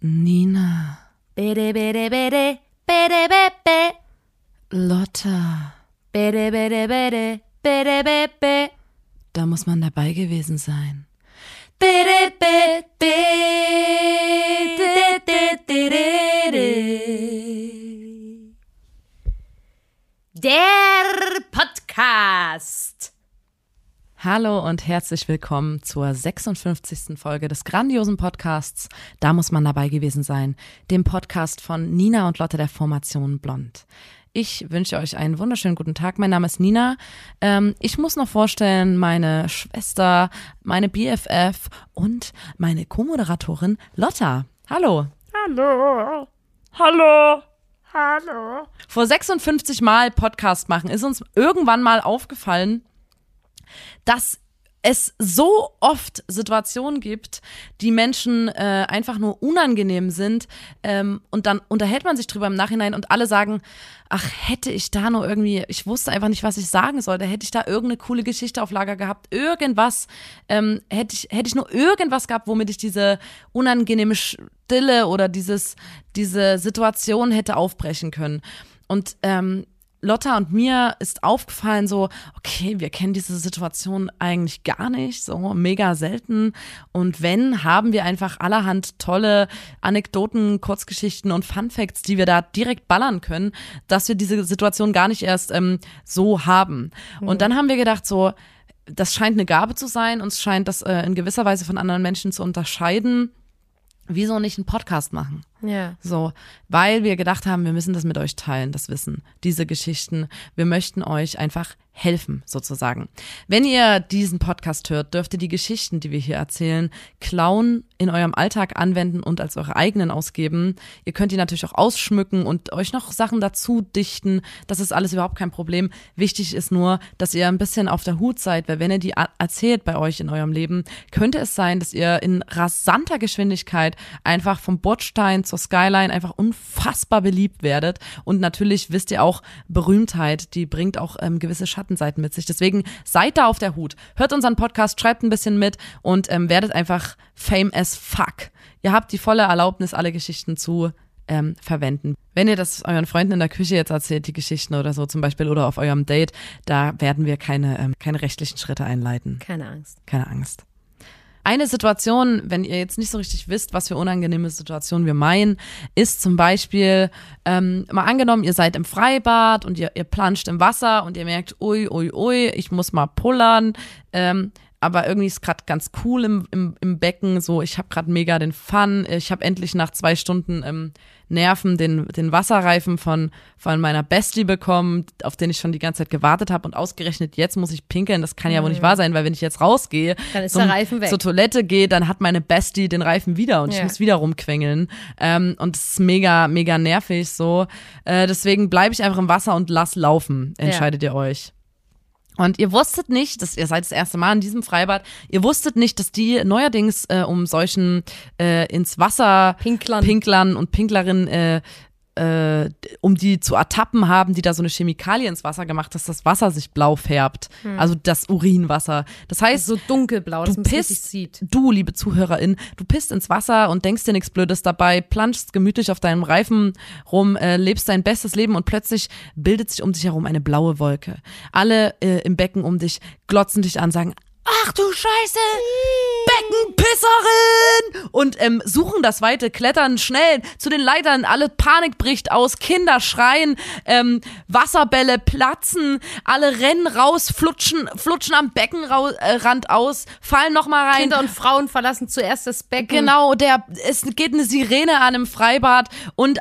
Nina. Bede, bede, bede, bede, bede, Lotta. bede, bede, bede, bede, bede, Da muss man dabei gewesen sein. Herzlich willkommen zur 56. Folge des grandiosen Podcasts Da muss man dabei gewesen sein, dem Podcast von Nina und Lotte der Formation Blond. Ich wünsche euch einen wunderschönen guten Tag. Mein Name ist Nina. Ähm, ich muss noch vorstellen, meine Schwester, meine BFF und meine Co-Moderatorin Lotta. Hallo. Hallo. Hallo. Hallo. Vor 56 Mal Podcast machen ist uns irgendwann mal aufgefallen, dass es so oft Situationen gibt, die Menschen äh, einfach nur unangenehm sind ähm, und dann unterhält man sich drüber im Nachhinein und alle sagen, ach, hätte ich da nur irgendwie, ich wusste einfach nicht, was ich sagen sollte, hätte ich da irgendeine coole Geschichte auf Lager gehabt, irgendwas, ähm, hätte ich, hätte ich nur irgendwas gehabt, womit ich diese unangenehme Stille oder dieses, diese Situation hätte aufbrechen können. Und ähm, Lotta und mir ist aufgefallen so, okay, wir kennen diese Situation eigentlich gar nicht, so mega selten. Und wenn, haben wir einfach allerhand tolle Anekdoten, Kurzgeschichten und Fun Facts, die wir da direkt ballern können, dass wir diese Situation gar nicht erst ähm, so haben. Und dann haben wir gedacht so, das scheint eine Gabe zu sein, uns scheint das äh, in gewisser Weise von anderen Menschen zu unterscheiden. Wieso nicht einen Podcast machen? Ja. So, weil wir gedacht haben, wir müssen das mit euch teilen, das Wissen, diese Geschichten. Wir möchten euch einfach helfen, sozusagen. Wenn ihr diesen Podcast hört, dürft ihr die Geschichten, die wir hier erzählen, klauen, in eurem Alltag anwenden und als eure eigenen ausgeben. Ihr könnt die natürlich auch ausschmücken und euch noch Sachen dazu dichten. Das ist alles überhaupt kein Problem. Wichtig ist nur, dass ihr ein bisschen auf der Hut seid, weil wenn ihr die erzählt bei euch in eurem Leben, könnte es sein, dass ihr in rasanter Geschwindigkeit einfach vom Bordstein zur Skyline einfach unfassbar beliebt werdet. Und natürlich wisst ihr auch, Berühmtheit, die bringt auch ähm, gewisse Schattenseiten mit sich. Deswegen seid da auf der Hut. Hört unseren Podcast, schreibt ein bisschen mit und ähm, werdet einfach fame as fuck. Ihr habt die volle Erlaubnis, alle Geschichten zu ähm, verwenden. Wenn ihr das euren Freunden in der Küche jetzt erzählt, die Geschichten oder so zum Beispiel, oder auf eurem Date, da werden wir keine, ähm, keine rechtlichen Schritte einleiten. Keine Angst. Keine Angst. Eine Situation, wenn ihr jetzt nicht so richtig wisst, was für unangenehme Situationen wir meinen, ist zum Beispiel, ähm, mal angenommen, ihr seid im Freibad und ihr, ihr planscht im Wasser und ihr merkt, ui, ui, ui, ich muss mal pullern. Ähm, aber irgendwie ist gerade ganz cool im, im, im Becken. So, ich habe gerade mega den Fun. Ich habe endlich nach zwei Stunden ähm, Nerven den, den Wasserreifen von, von meiner Bestie bekommen, auf den ich schon die ganze Zeit gewartet habe. Und ausgerechnet jetzt muss ich pinkeln. Das kann ja wohl nicht wahr sein, weil wenn ich jetzt rausgehe, Dann ist zum, der Reifen weg. zur Toilette gehe, dann hat meine Bestie den Reifen wieder und ich Ja. muss wieder rumquengeln. Ähm, und es ist mega, mega nervig so. Äh, deswegen bleibe ich einfach im Wasser und lass laufen, entscheidet ihr euch. Und ihr wusstet nicht, dass ihr seid das erste Mal in diesem Freibad, ihr wusstet nicht, dass die neuerdings äh, um solchen äh, ins Wasser Pinklern. Pinklern und Pinklerinnen äh, äh, um die zu ertappen haben, die da so eine Chemikalie ins Wasser gemacht, dass das Wasser sich blau färbt. Also das Urinwasser. Das heißt, So dunkelblau, dass du man pisst, sieht. du, liebe Zuhörerin, du pisst ins Wasser und denkst dir nichts Blödes dabei, planschst gemütlich auf deinem Reifen rum, äh, lebst dein bestes Leben und plötzlich bildet sich um dich herum eine blaue Wolke. Alle äh, im Becken um dich glotzen dich an, sagen, ach du Scheiße, Beckenpisserin! Und ähm, suchen das Weite, klettern schnell. Zu den Leitern, alle Panik bricht aus, Kinder schreien, ähm, Wasserbälle platzen, alle rennen raus, flutschen, flutschen am Beckenrand Rand aus, fallen nochmal rein. Kinder und Frauen verlassen zuerst das Becken. Genau, der, es geht eine Sirene an im Freibad. Und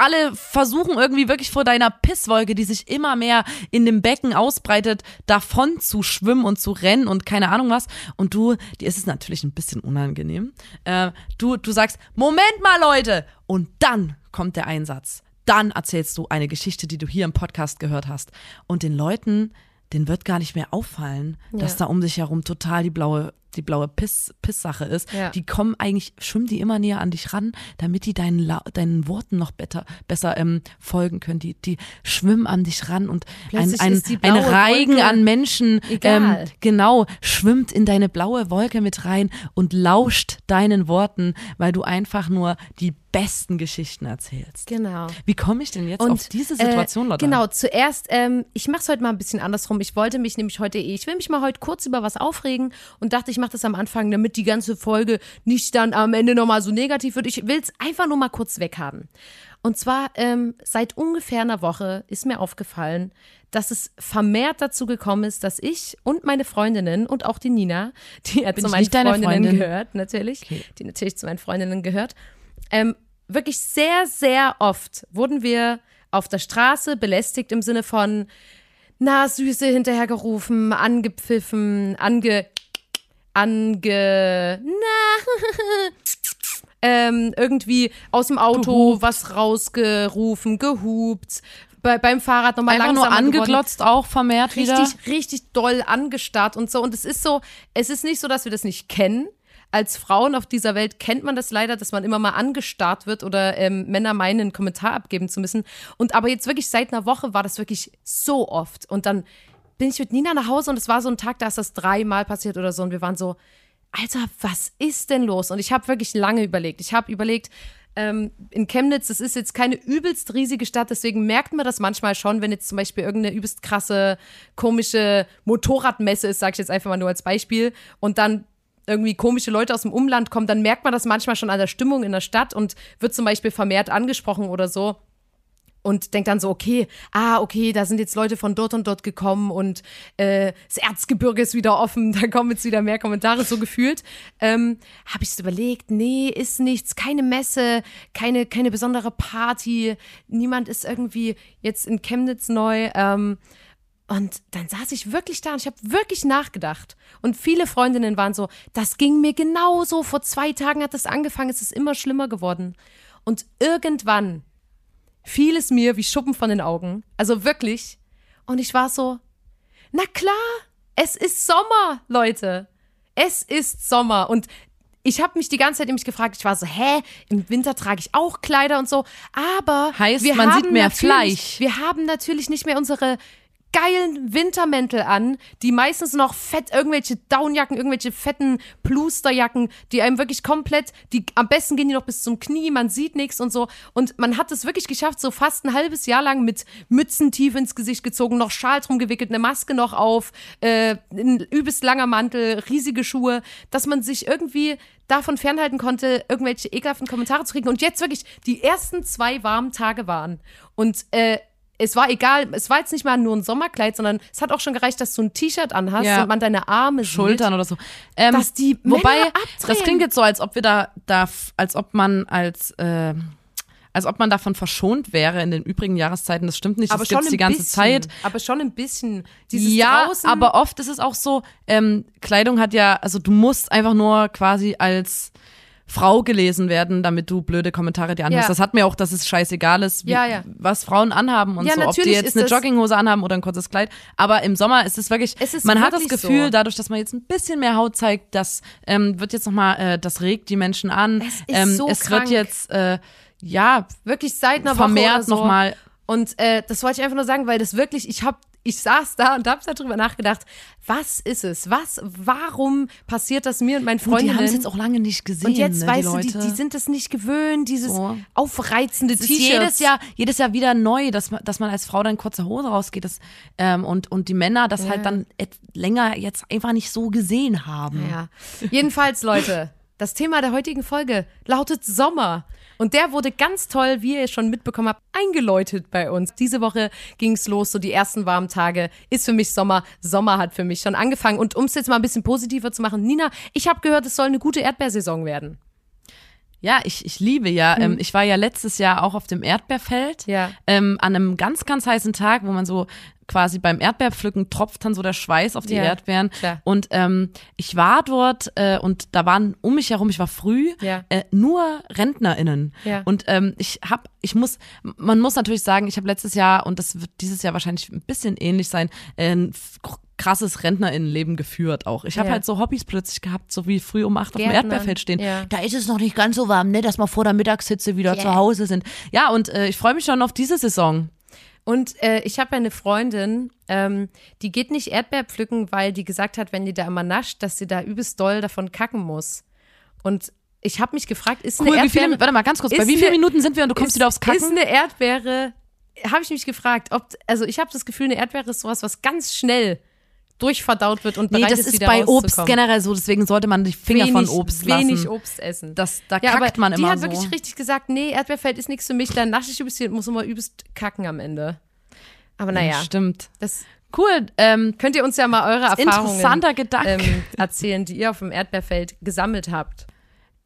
alle versuchen irgendwie wirklich vor deiner Pisswolke, die sich immer mehr in dem Becken ausbreitet, davon zu schwimmen und zu rennen und keine Ahnung was. Und du, dir ist es natürlich ein bisschen unangenehm. Äh, du, du sagst, Moment mal, Leute! Und dann kommt der Einsatz. Dann erzählst du eine Geschichte, die du hier im Podcast gehört hast. Und den Leuten, denen wird gar nicht mehr auffallen, dass da um dich herum total die blaue die blaue Piss, Piss-Sache ist, Ja. die kommen eigentlich, schwimmen die immer näher an dich ran, damit die deinen, La deinen Worten noch better, besser ähm, folgen können. Die, die schwimmen an dich ran und ein, Plötzlich ein, ein Reigen Wolke an Menschen, ähm, genau, schwimmt in deine blaue Wolke mit rein und lauscht deinen Worten, weil du einfach nur die besten Geschichten erzählst. Genau. Wie komme ich denn jetzt auf diese Situation, äh, Lotta? Genau, zuerst, ähm, ich mache es heute mal ein bisschen andersrum. Ich wollte mich nämlich heute eh, ich will mich mal heute kurz über was aufregen und dachte, ich mache das am Anfang, damit die ganze Folge nicht dann am Ende nochmal so negativ wird. Ich will es einfach nur mal kurz weghaben. Und zwar, ähm, seit ungefähr einer Woche ist mir aufgefallen, dass es vermehrt dazu gekommen ist, dass ich und meine Freundinnen und auch die Nina, die ja Bin zu meinen Freundinnen Freundin? gehört, natürlich, die natürlich zu meinen Freundinnen gehört, ähm, wirklich sehr, sehr oft wurden wir auf der Straße belästigt im Sinne von na Süße hinterhergerufen, angepfiffen, ange ange na ähm, irgendwie aus dem Auto was rausgerufen, gehupt, bei, beim Fahrrad nochmal langsamer nur geworden angeglotzt auch vermehrt wieder. richtig, richtig doll angestarrt und so. Und es ist so, es ist nicht so, dass wir das nicht kennen. Als Frauen auf dieser Welt kennt man das leider, dass man immer mal angestarrt wird oder ähm, Männer meinen, einen Kommentar abgeben zu müssen. Und aber jetzt wirklich seit einer Woche war das wirklich so oft. Und dann bin ich mit Nina nach Hause und es war so ein Tag, da ist das dreimal passiert oder so. Und wir waren so, Alter, was ist denn los? Und ich habe wirklich lange überlegt. Ich habe überlegt, ähm, in Chemnitz, das ist jetzt keine übelst riesige Stadt, deswegen merkt man das manchmal schon, wenn jetzt zum Beispiel irgendeine übelst krasse, komische Motorradmesse ist, sage ich jetzt einfach mal nur als Beispiel, und dann irgendwie komische Leute aus dem Umland kommen, dann merkt man das manchmal schon an der Stimmung in der Stadt und wird zum Beispiel vermehrt angesprochen oder so und denkt dann so, okay, ah, okay, da sind jetzt Leute von dort und dort gekommen und äh, das Erzgebirge ist wieder offen, da kommen jetzt wieder mehr Kommentare, so gefühlt. Ähm, Habe ich es überlegt, nee, ist nichts, keine Messe, keine, keine besondere Party, niemand ist irgendwie jetzt in Chemnitz neu. Ähm, und dann saß ich wirklich da und ich habe wirklich nachgedacht. Und viele Freundinnen waren so, das ging mir genauso. Vor zwei Tagen hat das angefangen, es ist immer schlimmer geworden. Und irgendwann fiel es mir wie Schuppen von den Augen. Also wirklich. Und ich war so, na klar, es ist Sommer, Leute. Es ist Sommer. Und ich habe mich die ganze Zeit nämlich gefragt, ich war so, hä, im Winter trage ich auch Kleider und so. Aber Heißt, wir man haben sieht mehr Fleisch. Wir haben natürlich nicht mehr unsere geilen Wintermäntel an, die meistens noch fett irgendwelche Downjacken, irgendwelche fetten Plusterjacken, die einem wirklich komplett, die am besten gehen die noch bis zum Knie, man sieht nichts und so. Und man hat es wirklich geschafft, so fast ein halbes Jahr lang mit Mützen tief ins Gesicht gezogen, noch Schal drum gewickelt, eine Maske noch auf, äh, ein übelst langer Mantel, riesige Schuhe, dass man sich irgendwie davon fernhalten konnte, irgendwelche ekelhaften Kommentare zu kriegen. Und jetzt wirklich die ersten zwei warmen Tage waren. Und äh, es war egal, es war jetzt nicht mal nur ein Sommerkleid, sondern es hat auch schon gereicht, dass du ein T-Shirt anhast Ja. und man deine Arme Schultern oder so. Ähm, Dass die wobei, Männer das abdrehen. klingt jetzt so, als ob wir da, da als ob man als, äh, als ob man davon verschont wäre in den übrigen Jahreszeiten. Das stimmt nicht, aber das gibt's die ganze bisschen, Zeit. Aber schon ein bisschen. Dieses ja, draußen, aber oft ist es auch so, ähm, Kleidung hat ja, also du musst einfach nur quasi als Frau gelesen werden, damit du blöde Kommentare dir anhörst. Ja. Das hat mir auch, dass es scheißegal ist, wie, Ja, ja. was Frauen anhaben und so. Ob die jetzt eine Jogginghose anhaben oder ein kurzes Kleid. Aber im Sommer ist es wirklich, Es ist man hat das wirklich Gefühl, so. dadurch, dass man jetzt ein bisschen mehr Haut zeigt, das ähm, wird jetzt nochmal, äh, das regt die Menschen an. Es ist ähm, so es krank. wird jetzt, äh, ja, wirklich seit einer Woche oder vermehrt so. nochmal. Und äh, das wollte ich einfach nur sagen, weil das wirklich, ich habe ich saß da und habe darüber nachgedacht, was ist es? Was, warum passiert das mir und meinen Und die haben es jetzt auch lange nicht gesehen. und jetzt ne, weißt die du, die, die sind das nicht gewöhnt, dieses So. aufreizende Es T-Shirt. jedes Jahr, jedes Jahr wieder neu, dass man, dass man als Frau dann in kurzer Hose rausgeht das, ähm, und, und die Männer das halt dann et, länger jetzt einfach nicht so gesehen haben. Ja. Jedenfalls, Leute, das Thema der heutigen Folge lautet Sommer. Und der wurde ganz toll, wie ihr schon mitbekommen habt, eingeläutet bei uns. Diese Woche ging's los, so die ersten warmen Tage. Ist für mich Sommer. Sommer hat für mich schon angefangen. Und um es jetzt mal ein bisschen positiver zu machen, Nina, ich habe gehört, es soll eine gute Erdbeersaison werden. Ja, ich, ich liebe ja. Ähm, ich war ja letztes Jahr auch auf dem Erdbeerfeld. Mhm. Ja. Ähm, an einem ganz, ganz heißen Tag, wo man so quasi beim Erdbeerpflücken tropft dann so der Schweiß auf die Ja, Erdbeeren. klar. Und ähm, ich war dort äh, und da waren um mich herum, ich war früh, Ja. äh, nur RentnerInnen. Ja. Und ähm, ich hab, ich muss, man muss natürlich sagen, ich habe letztes Jahr, und das wird dieses Jahr wahrscheinlich ein bisschen ähnlich sein, äh, krasses Rentnerinnenleben geführt auch. Ich habe Ja. halt so Hobbys plötzlich gehabt, so wie früh um acht auf dem. Erdbeerfeld stehen. Ja. Da ist es noch nicht ganz so warm, ne, dass wir vor der Mittagshitze wieder zu Hause sind. Ja, und äh, ich freue mich schon auf diese Saison. Und äh, ich habe ja eine Freundin, ähm, die geht nicht Erdbeer pflücken, weil die gesagt hat, wenn die da immer nascht, dass sie da übelst doll davon kacken muss. Und ich habe mich gefragt, ist Cool, eine Erdbeere... viele, warte mal ganz kurz, bei ist wie vielen Minuten sind wir und du kommst ist, wieder aufs Ist Kacken? eine Erdbeere, habe ich mich gefragt, ob, also ich habe das Gefühl, eine Erdbeere ist sowas, was ganz schnell durchverdaut wird und Nee, bereit das ist, ist wieder bei Obst generell so, deswegen sollte man die Finger wenig, von Obst lassen. Wenig Obst essen. Das, da ja, kackt man die immer hat so. wirklich richtig gesagt, nee, Erdbeerfeld ist nichts für mich, dann nasche ich viel und muss immer übelst kacken am Ende. Aber naja, Stimmt. das Cool, ähm, könnt ihr uns ja mal eure Erfahrungen ähm, erzählen, die ihr auf dem Erdbeerfeld gesammelt habt.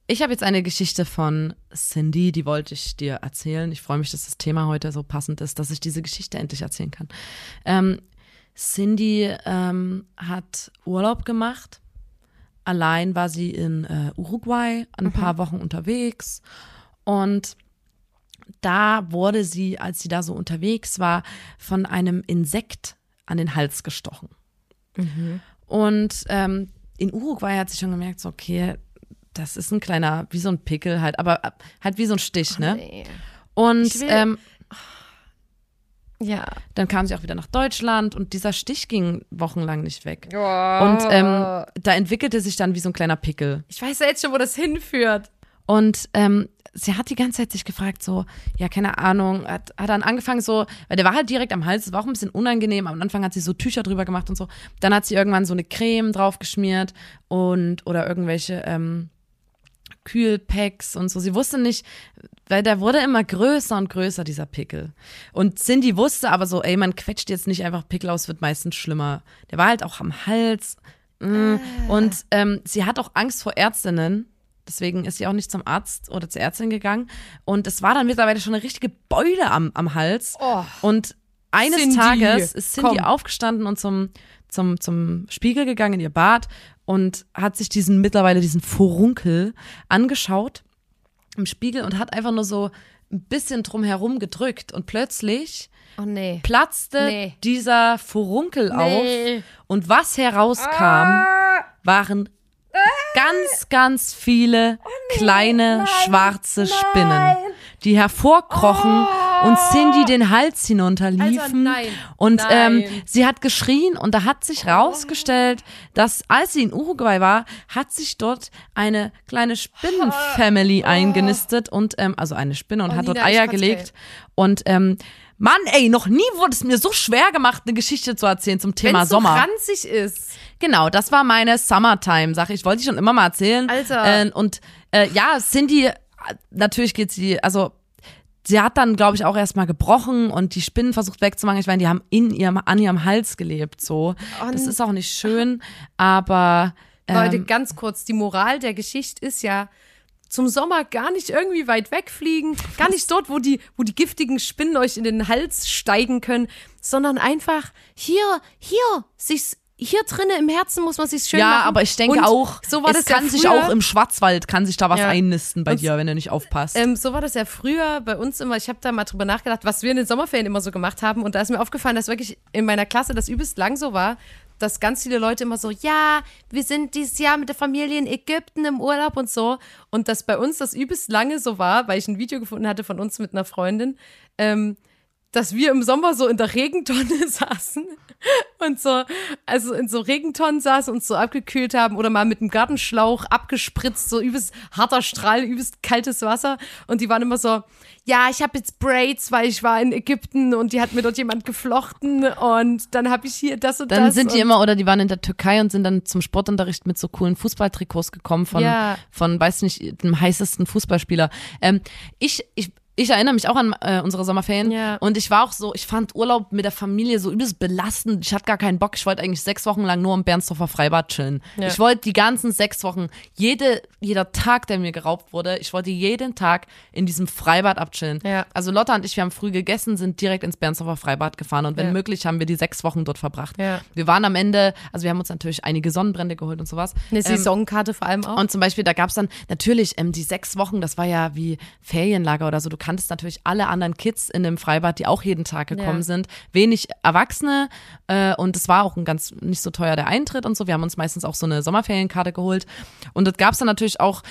Ich habe jetzt eine Geschichte von Cindy, die wollte ich dir erzählen. Ich freue mich, dass das Thema heute so passend ist, dass ich diese Geschichte endlich erzählen kann. Ähm, Cindy ähm, hat Urlaub gemacht. Allein war sie in äh, Uruguay ein paar Wochen unterwegs. Und da wurde sie, als sie da so unterwegs war, von einem Insekt an den Hals gestochen. Und ähm, in Uruguay hat sie schon gemerkt, so, okay, das ist ein kleiner, wie so ein Pickel halt, aber äh, halt wie so ein Stich, ne? Und Ich will- ähm, Ja. dann kam sie auch wieder nach Deutschland und dieser Stich ging wochenlang nicht weg. Und ähm, da entwickelte sich dann wie so ein kleiner Pickel. Ich weiß ja jetzt schon, wo das hinführt. Und ähm, sie hat die ganze Zeit sich gefragt, so, ja, keine Ahnung, hat, hat dann angefangen so, weil der war halt direkt am Hals, das war auch ein bisschen unangenehm. Am Anfang hat sie so Tücher drüber gemacht und so. Dann hat sie irgendwann so eine Creme drauf geschmiert und oder irgendwelche ähm, Kühlpacks und so. Sie wusste nicht, weil der wurde immer größer und größer, dieser Pickel. Und Cindy wusste aber so, ey, man quetscht jetzt nicht einfach Pickel aus, wird meistens schlimmer. Der war halt auch am Hals. Mm. Und ähm, sie hat auch Angst vor Ärztinnen. Deswegen ist sie auch nicht zum Arzt oder zur Ärztin gegangen. Und es war dann mittlerweile schon eine richtige Beule am, am Hals. Und eines Cindy, Tages ist Cindy komm. aufgestanden und zum, zum, zum Spiegel gegangen in ihr Bad und hat sich diesen mittlerweile diesen Furunkel angeschaut im Spiegel und hat einfach nur so ein bisschen drum herum gedrückt und plötzlich Oh nee. platzte Nee. dieser Furunkel Nee. auf und was herauskam, waren ganz, ganz viele kleine schwarze Spinnen, die hervorkrochen und Cindy den Hals hinunterliefen. Also nein, und nein. Ähm, sie hat geschrien und da hat sich rausgestellt, dass als sie in Uruguay war, hat sich dort eine kleine Spinnenfamily eingenistet und ähm, also eine Spinne und Oh, hat dort Nina, Eier gelegt. Und ähm, Mann, ey, noch nie wurde es mir so schwer gemacht, eine Geschichte zu erzählen zum Thema Wenn's so Sommer. ranzig ist. Genau, das war meine Summertime-Sache. Ich wollte die schon immer mal erzählen. Alter. Äh, und äh, ja, Cindy, äh, natürlich geht sie, also sie hat dann, glaube ich, auch erstmal gebrochen und die Spinnen versucht wegzumachen. Ich meine, die haben in ihrem, an ihrem Hals gelebt, so. Das ist auch nicht schön, aber ähm, Leute, ganz kurz, die Moral der Geschichte ist ja, zum Sommer gar nicht irgendwie weit wegfliegen, gar nicht dort, wo die, wo die giftigen Spinnen euch in den Hals steigen können, sondern einfach hier, hier, sich's, hier drinnen im Herzen muss man sich's schön ja, machen. aber ich denke Und auch, so war es das ja kann sich früher. auch im Schwarzwald, kann sich da was Ja. einnisten bei Und- dir, wenn du nicht aufpasst. Ähm, so war das ja früher bei uns immer. Ich habe da mal drüber nachgedacht, was wir in den Sommerferien immer so gemacht haben. Und da ist mir aufgefallen, dass wirklich in meiner Klasse das übelst lang so war, dass ganz viele Leute immer so, ja, wir sind dieses Jahr mit der Familie in Ägypten im Urlaub und so. Und dass bei uns das übelst lange so war, weil ich ein Video gefunden hatte von uns mit einer Freundin, ähm, dass wir im Sommer so in der Regentonne saßen und so, also in so Regentonnen saßen und so abgekühlt haben oder mal mit einem Gartenschlauch abgespritzt, so übelst harter Strahl, übelst kaltes Wasser. Und die waren immer so, ja, ich habe jetzt Braids, weil ich war in Ägypten und die hat mir dort jemand geflochten und dann habe ich hier das und dann das. sind die immer, oder die waren in der Türkei und sind dann zum Sportunterricht mit so coolen Fußballtrikots gekommen von, Ja. von weiß nicht, dem heißesten Fußballspieler. Ähm, ich, ich, ich erinnere mich auch an äh, unsere Sommerferien Ja. und ich war auch so, ich fand Urlaub mit der Familie so übelst belastend. Ich hatte gar keinen Bock. Ich wollte eigentlich sechs Wochen lang nur im Bernsdorfer Freibad chillen. Ja. Ich wollte die ganzen sechs Wochen, jede, jeder Tag, der mir geraubt wurde, ich wollte jeden Tag in diesem Freibad abchillen. Ja. Also Lotta und ich, wir haben früh gegessen, sind direkt ins Bernsdorfer Freibad gefahren und wenn möglich haben wir die sechs Wochen dort verbracht. Wir waren am Ende, also wir haben uns natürlich einige Sonnenbrände geholt und sowas. eine Ähm, Saisonkarte vor allem auch. und zum Beispiel, da gab's dann natürlich ähm, die sechs Wochen, das war ja wie Ferienlager oder so. Du kanntest natürlich alle anderen Kids in dem Freibad, die auch jeden Tag gekommen Ja. sind. Wenig Erwachsene äh, und es war auch ein ganz nicht so teuer der Eintritt und so. Wir haben uns meistens auch so eine Sommerferienkarte geholt. Und das gab es dann natürlich auch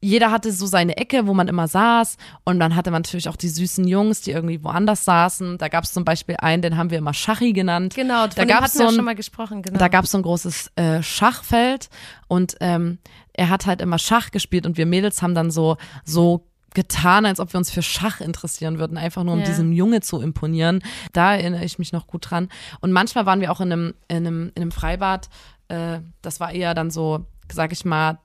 jeder hatte so seine Ecke, wo man immer saß. Und dann hatte man natürlich auch die süßen Jungs, die irgendwie woanders saßen. Da gab es zum Beispiel einen, den haben wir immer Schachi genannt. Genau, da hatten wir so ein, schon mal gesprochen, genau. da gab es so ein großes äh, Schachfeld und ähm, er hat halt immer Schach gespielt und wir Mädels haben dann so so getan, als ob wir uns für Schach interessieren würden, einfach nur um Ja. diesem Junge zu imponieren. Da erinnere ich mich noch gut dran. Und manchmal waren wir auch in einem, in einem, in einem Freibad. Äh, das war eher dann so, sag ich mal,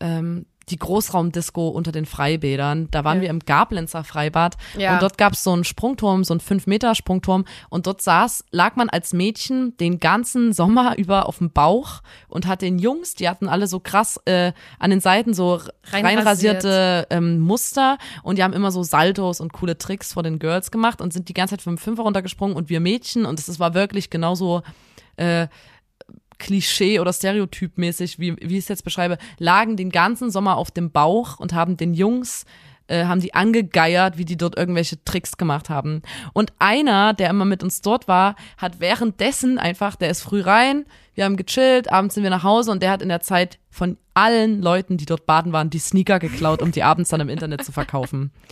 ähm, die Großraumdisco unter den Freibädern. Da waren Ja. wir im Gablenzer Freibad Ja. und dort gab es so einen Sprungturm, so einen 5-Meter-Sprungturm und dort saß, lag man als Mädchen den ganzen Sommer über auf dem Bauch und hat den Jungs, die hatten alle so krass äh, an den Seiten so Reinrasiert. reinrasierte ähm, Muster und die haben immer so Saltos und coole Tricks vor den Girls gemacht und sind die ganze Zeit vom Fünfer runtergesprungen und wir Mädchen und es war wirklich genauso äh, Klischee oder Stereotypmäßig, wie, wie ich es jetzt beschreibe, lagen den ganzen Sommer auf dem Bauch und haben den Jungs äh, haben die angegeiert, wie die dort irgendwelche Tricks gemacht haben. Und einer, der immer mit uns dort war, hat währenddessen einfach, der ist früh rein, wir haben gechillt, abends sind wir nach Hause und der hat in der Zeit von allen Leuten, die dort baden waren, die Sneaker geklaut, um die abends dann im Internet zu verkaufen.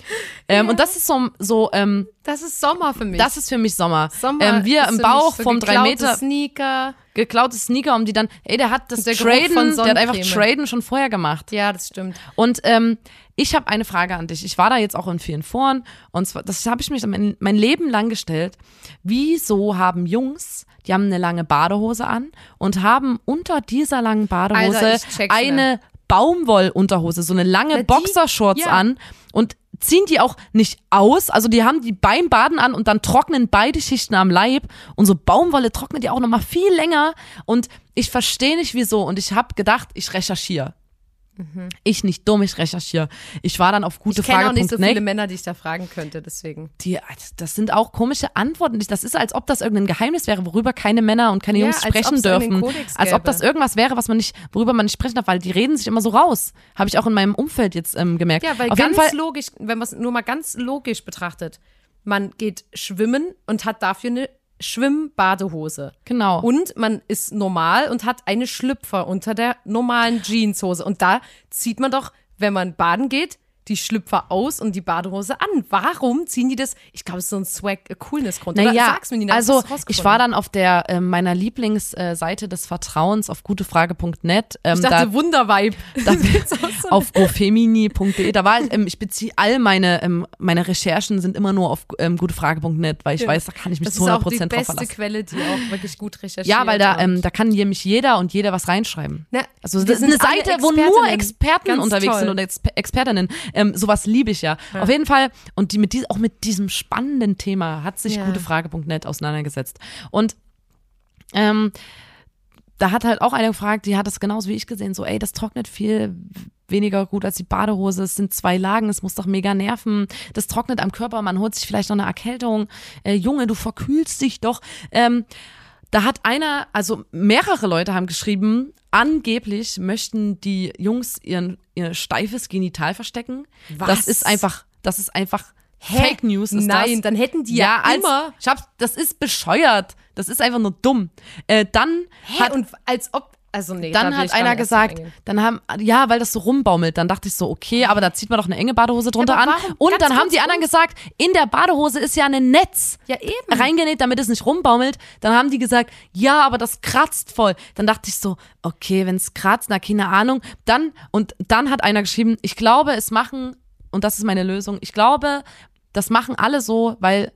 Ähm, Und das ist so, so ähm, das ist Sommer für mich. das ist für mich Sommer. Sommer ähm, wir im Bauch vom drei Meter Sneaker. geklaute Sneaker, um die dann, ey, der hat das Der Traden, der hat einfach. Traden schon vorher gemacht. Ja, das stimmt. Und ähm, ich habe eine Frage an dich. Ich war da jetzt auch in vielen Foren und zwar, das habe ich mich mein, mein Leben lang gestellt. Wieso haben Jungs, die haben eine lange Badehose an und haben unter dieser langen Badehose check's eine Baumwollunterhose, so eine lange die- Boxershorts ja. an und ziehen die auch nicht aus, also die haben die beim Baden an und dann trocknen beide Schichten am Leib und so Baumwolle trocknet ja auch noch mal viel länger und ich verstehe nicht wieso und ich habe gedacht, ich recherchiere. Ich nicht dumm, ich recherchiere. Ich war dann auf Mhm. Ich kenne auch nicht so viele Männer, die ich da fragen könnte, deswegen. die, das sind auch komische Antworten. Das ist, als ob das irgendein Geheimnis wäre, worüber keine Männer und keine Ja, Jungs sprechen dürfen. Als ob das irgendwas wäre, was man nicht, worüber man nicht sprechen darf, weil die reden sich immer so raus. Habe ich auch in meinem Umfeld jetzt ähm, gemerkt. Ja, weil auf jeden ganz Fall, logisch, wenn man es nur mal ganz logisch betrachtet, man geht schwimmen und hat dafür eine Schwimmbadehose. genau. Und man ist normal und hat eine Schlüpfer unter der normalen Jeanshose. Und da zieht man doch, wenn man baden geht, die Schlüpfer aus und die Badehose an. Warum ziehen die das? Ich glaube, es ist so ein Swag-Coolness-Grund. Naja, sag's mir, Nina, also ich war dann auf der äh, meiner Lieblingsseite des Vertrauens auf gutefrage.net. Ähm, Ich dachte, da, Wundervibe. da, auf gofemini.de. Da war, ähm, ich beziehe all meine ähm, meine Recherchen sind immer nur auf ähm, gutefrage.net, weil ich weiß, da kann ich mich das zu ist 100% auch die drauf beste verlassen. Quelle, die auch wirklich gut recherchiert. Ja, weil da, und- ähm, da kann nämlich jeder und jeder was reinschreiben. Na, Also das ist eine Seite, wo nur. Experten Ganz unterwegs toll. sind oder Exper Expertinnen. Ähm, sowas liebe ich ja. Auf jeden Fall. Und die mit dies, auch mit diesem spannenden Thema hat sich Ja. gutefrage.net auseinandergesetzt. Und ähm, da hat halt auch einer gefragt, die hat das genauso wie ich gesehen, so, ey, das trocknet viel weniger gut als die Badehose. Es sind zwei Lagen, es muss doch mega nerven. Das trocknet am Körper, man holt sich vielleicht noch eine Erkältung. Äh, Junge, du verkühlst dich doch. Ähm, da hat einer, also mehrere Leute haben geschrieben, angeblich möchten die Jungs ihren, ihr steifes Genital verstecken. Was? Das ist einfach, das ist einfach Fake News ist Nein, das. dann hätten die ja, als, immer. Ich hab's, das ist bescheuert. Das ist einfach nur dumm. Äh, dann Hä, hat und als ob. Also nee, da dann hat einer gesagt, eingehen. dann haben, ja, weil das so rumbaumelt. Dann dachte ich so, okay, aber da zieht man doch eine enge Badehose drunter aber an. Und dann haben die anderen gesagt, in der Badehose ist ja ein Netz Ja, eben. reingenäht, damit es nicht rumbaumelt. Dann haben die gesagt, ja, aber das kratzt voll. Dann dachte ich so, okay, wenn es kratzt, na keine Ahnung. Dann und dann hat einer geschrieben, ich glaube, es machen und das ist meine Lösung. Ich glaube, das machen alle so, weil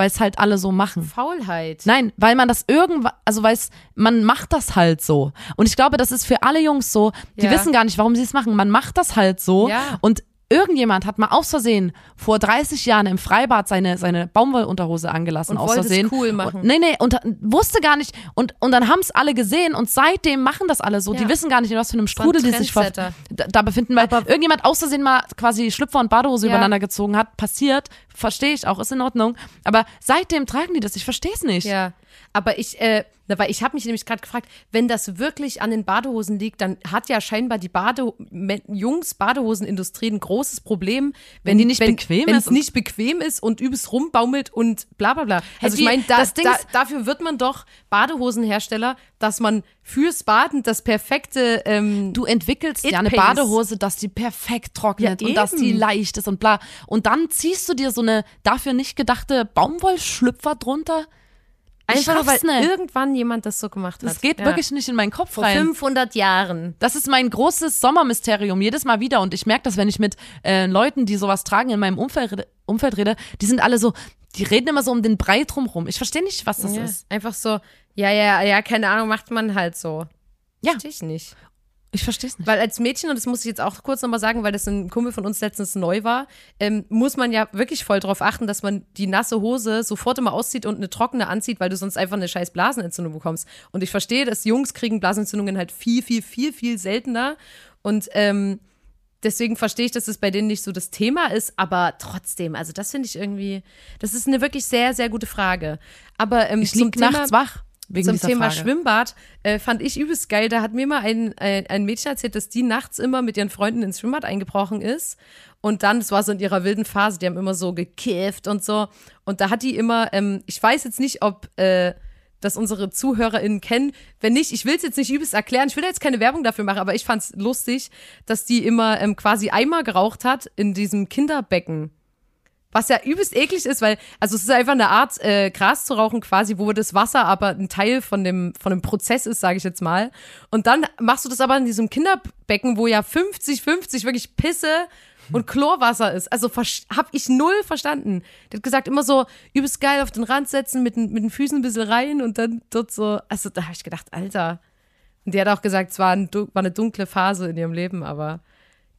weil es halt alle so machen. Faulheit. Nein, weil man das irgendwann, also weil es, man macht das halt so. Und ich glaube, das ist für alle Jungs so, die Ja. wissen gar nicht, warum sie es machen. Man macht das halt so. Ja. Und irgendjemand hat mal aus Versehen vor 30 Jahren im Freibad seine, seine Baumwollunterhose angelassen, Und aus wollte es Versehen. cool machen. Und, nee, nee, und wusste gar nicht. Und, und dann haben es alle gesehen und seitdem machen das alle so. Ja. Die wissen gar nicht, in was für einem Strudel die sich da, da befinden, weil irgendjemand aus Versehen mal quasi Schlüpfer und Badehose Ja. übereinander gezogen hat, passiert, verstehe ich auch, ist in Ordnung. Aber seitdem tragen die das, ich verstehe es nicht. Ja, aber ich, äh, weil ich habe mich nämlich gerade gefragt, wenn das wirklich an den Badehosen liegt, dann hat ja scheinbar die Bade Jungs Badehosenindustrie ein großes Problem, wenn, Wenn die nicht wenn, bequem wenn ist es nicht bequem ist und übelst rumbaumelt und bla bla bla. Also die- ich meine, da, da, dafür wird man doch Badehosenhersteller, dass man fürs Baden das perfekte ähm, Du entwickelst ja eine pays. Badehose, dass die perfekt trocknet Ja, und dass die leicht ist und bla. Und dann ziehst du dir so eine dafür nicht gedachte Baumwollschlüpfer drunter. Ich einfach nur, weil nicht. irgendwann jemand das so gemacht hat. Das geht Ja. wirklich nicht in meinen Kopf vor rein. 500 Jahren. Das ist mein großes Sommermysterium, jedes Mal wieder. Und ich merke das, wenn ich mit äh, Leuten, die sowas tragen, in meinem Umfeld, rede- Umfeld rede, die sind alle so, die reden immer so um den Brei drumrum. Ich verstehe nicht, was das ja, ist. Einfach so, ja, ja, ja, keine Ahnung, macht man halt so. Ja. Verstehe ich nicht. Ich verstehe es nicht. Weil als Mädchen, und das muss ich jetzt auch kurz nochmal sagen, weil das ein Kumpel von uns letztens neu war, ähm, muss man ja wirklich voll drauf achten, dass man die nasse Hose sofort immer auszieht und eine trockene anzieht, weil du sonst einfach eine scheiß Blasenentzündung bekommst. Und ich verstehe, dass Jungs kriegen Blasenentzündungen halt viel, viel, viel, viel seltener. Und ähm, deswegen verstehe ich, dass es bei denen nicht so das Thema ist, aber trotzdem, also das finde ich irgendwie, das ist eine wirklich sehr, sehr gute Frage. Aber ähm, Ich zum lieg Thema, nachts wach wegen zum Thema Frage. Schwimmbad äh, fand ich übelst geil. Da hat mir mal ein, ein, ein Mädchen erzählt, dass die nachts immer mit ihren Freunden ins Schwimmbad eingebrochen ist. Und dann, das war so in ihrer wilden Phase, die haben immer so gekifft und so. Und da hat die immer, ähm, ich weiß jetzt nicht, ob äh, das unsere ZuhörerInnen kennen. Wenn nicht, ich will es jetzt nicht übelst erklären. Ich will da jetzt keine Werbung dafür machen, aber ich fand's lustig, dass die immer ähm, quasi Eimer geraucht hat in diesem Kinderbecken. Was ja übelst eklig ist, weil, also es ist einfach eine Art, äh, Gras zu rauchen quasi, wo das Wasser aber ein Teil von dem, von dem Prozess ist, sage ich jetzt mal. Und dann machst du das aber in diesem Kinderbecken, wo ja 50, 50 wirklich Pisse und Chlorwasser ist. Also hab ich null verstanden. Der hat gesagt, immer so übelst geil auf den Rand setzen, mit, den- mit den Füßen ein bisschen rein und dann dort so, also da habe ich gedacht, Alter. Und die hat auch gesagt, es war, ein, war eine dunkle Phase in ihrem Leben, aber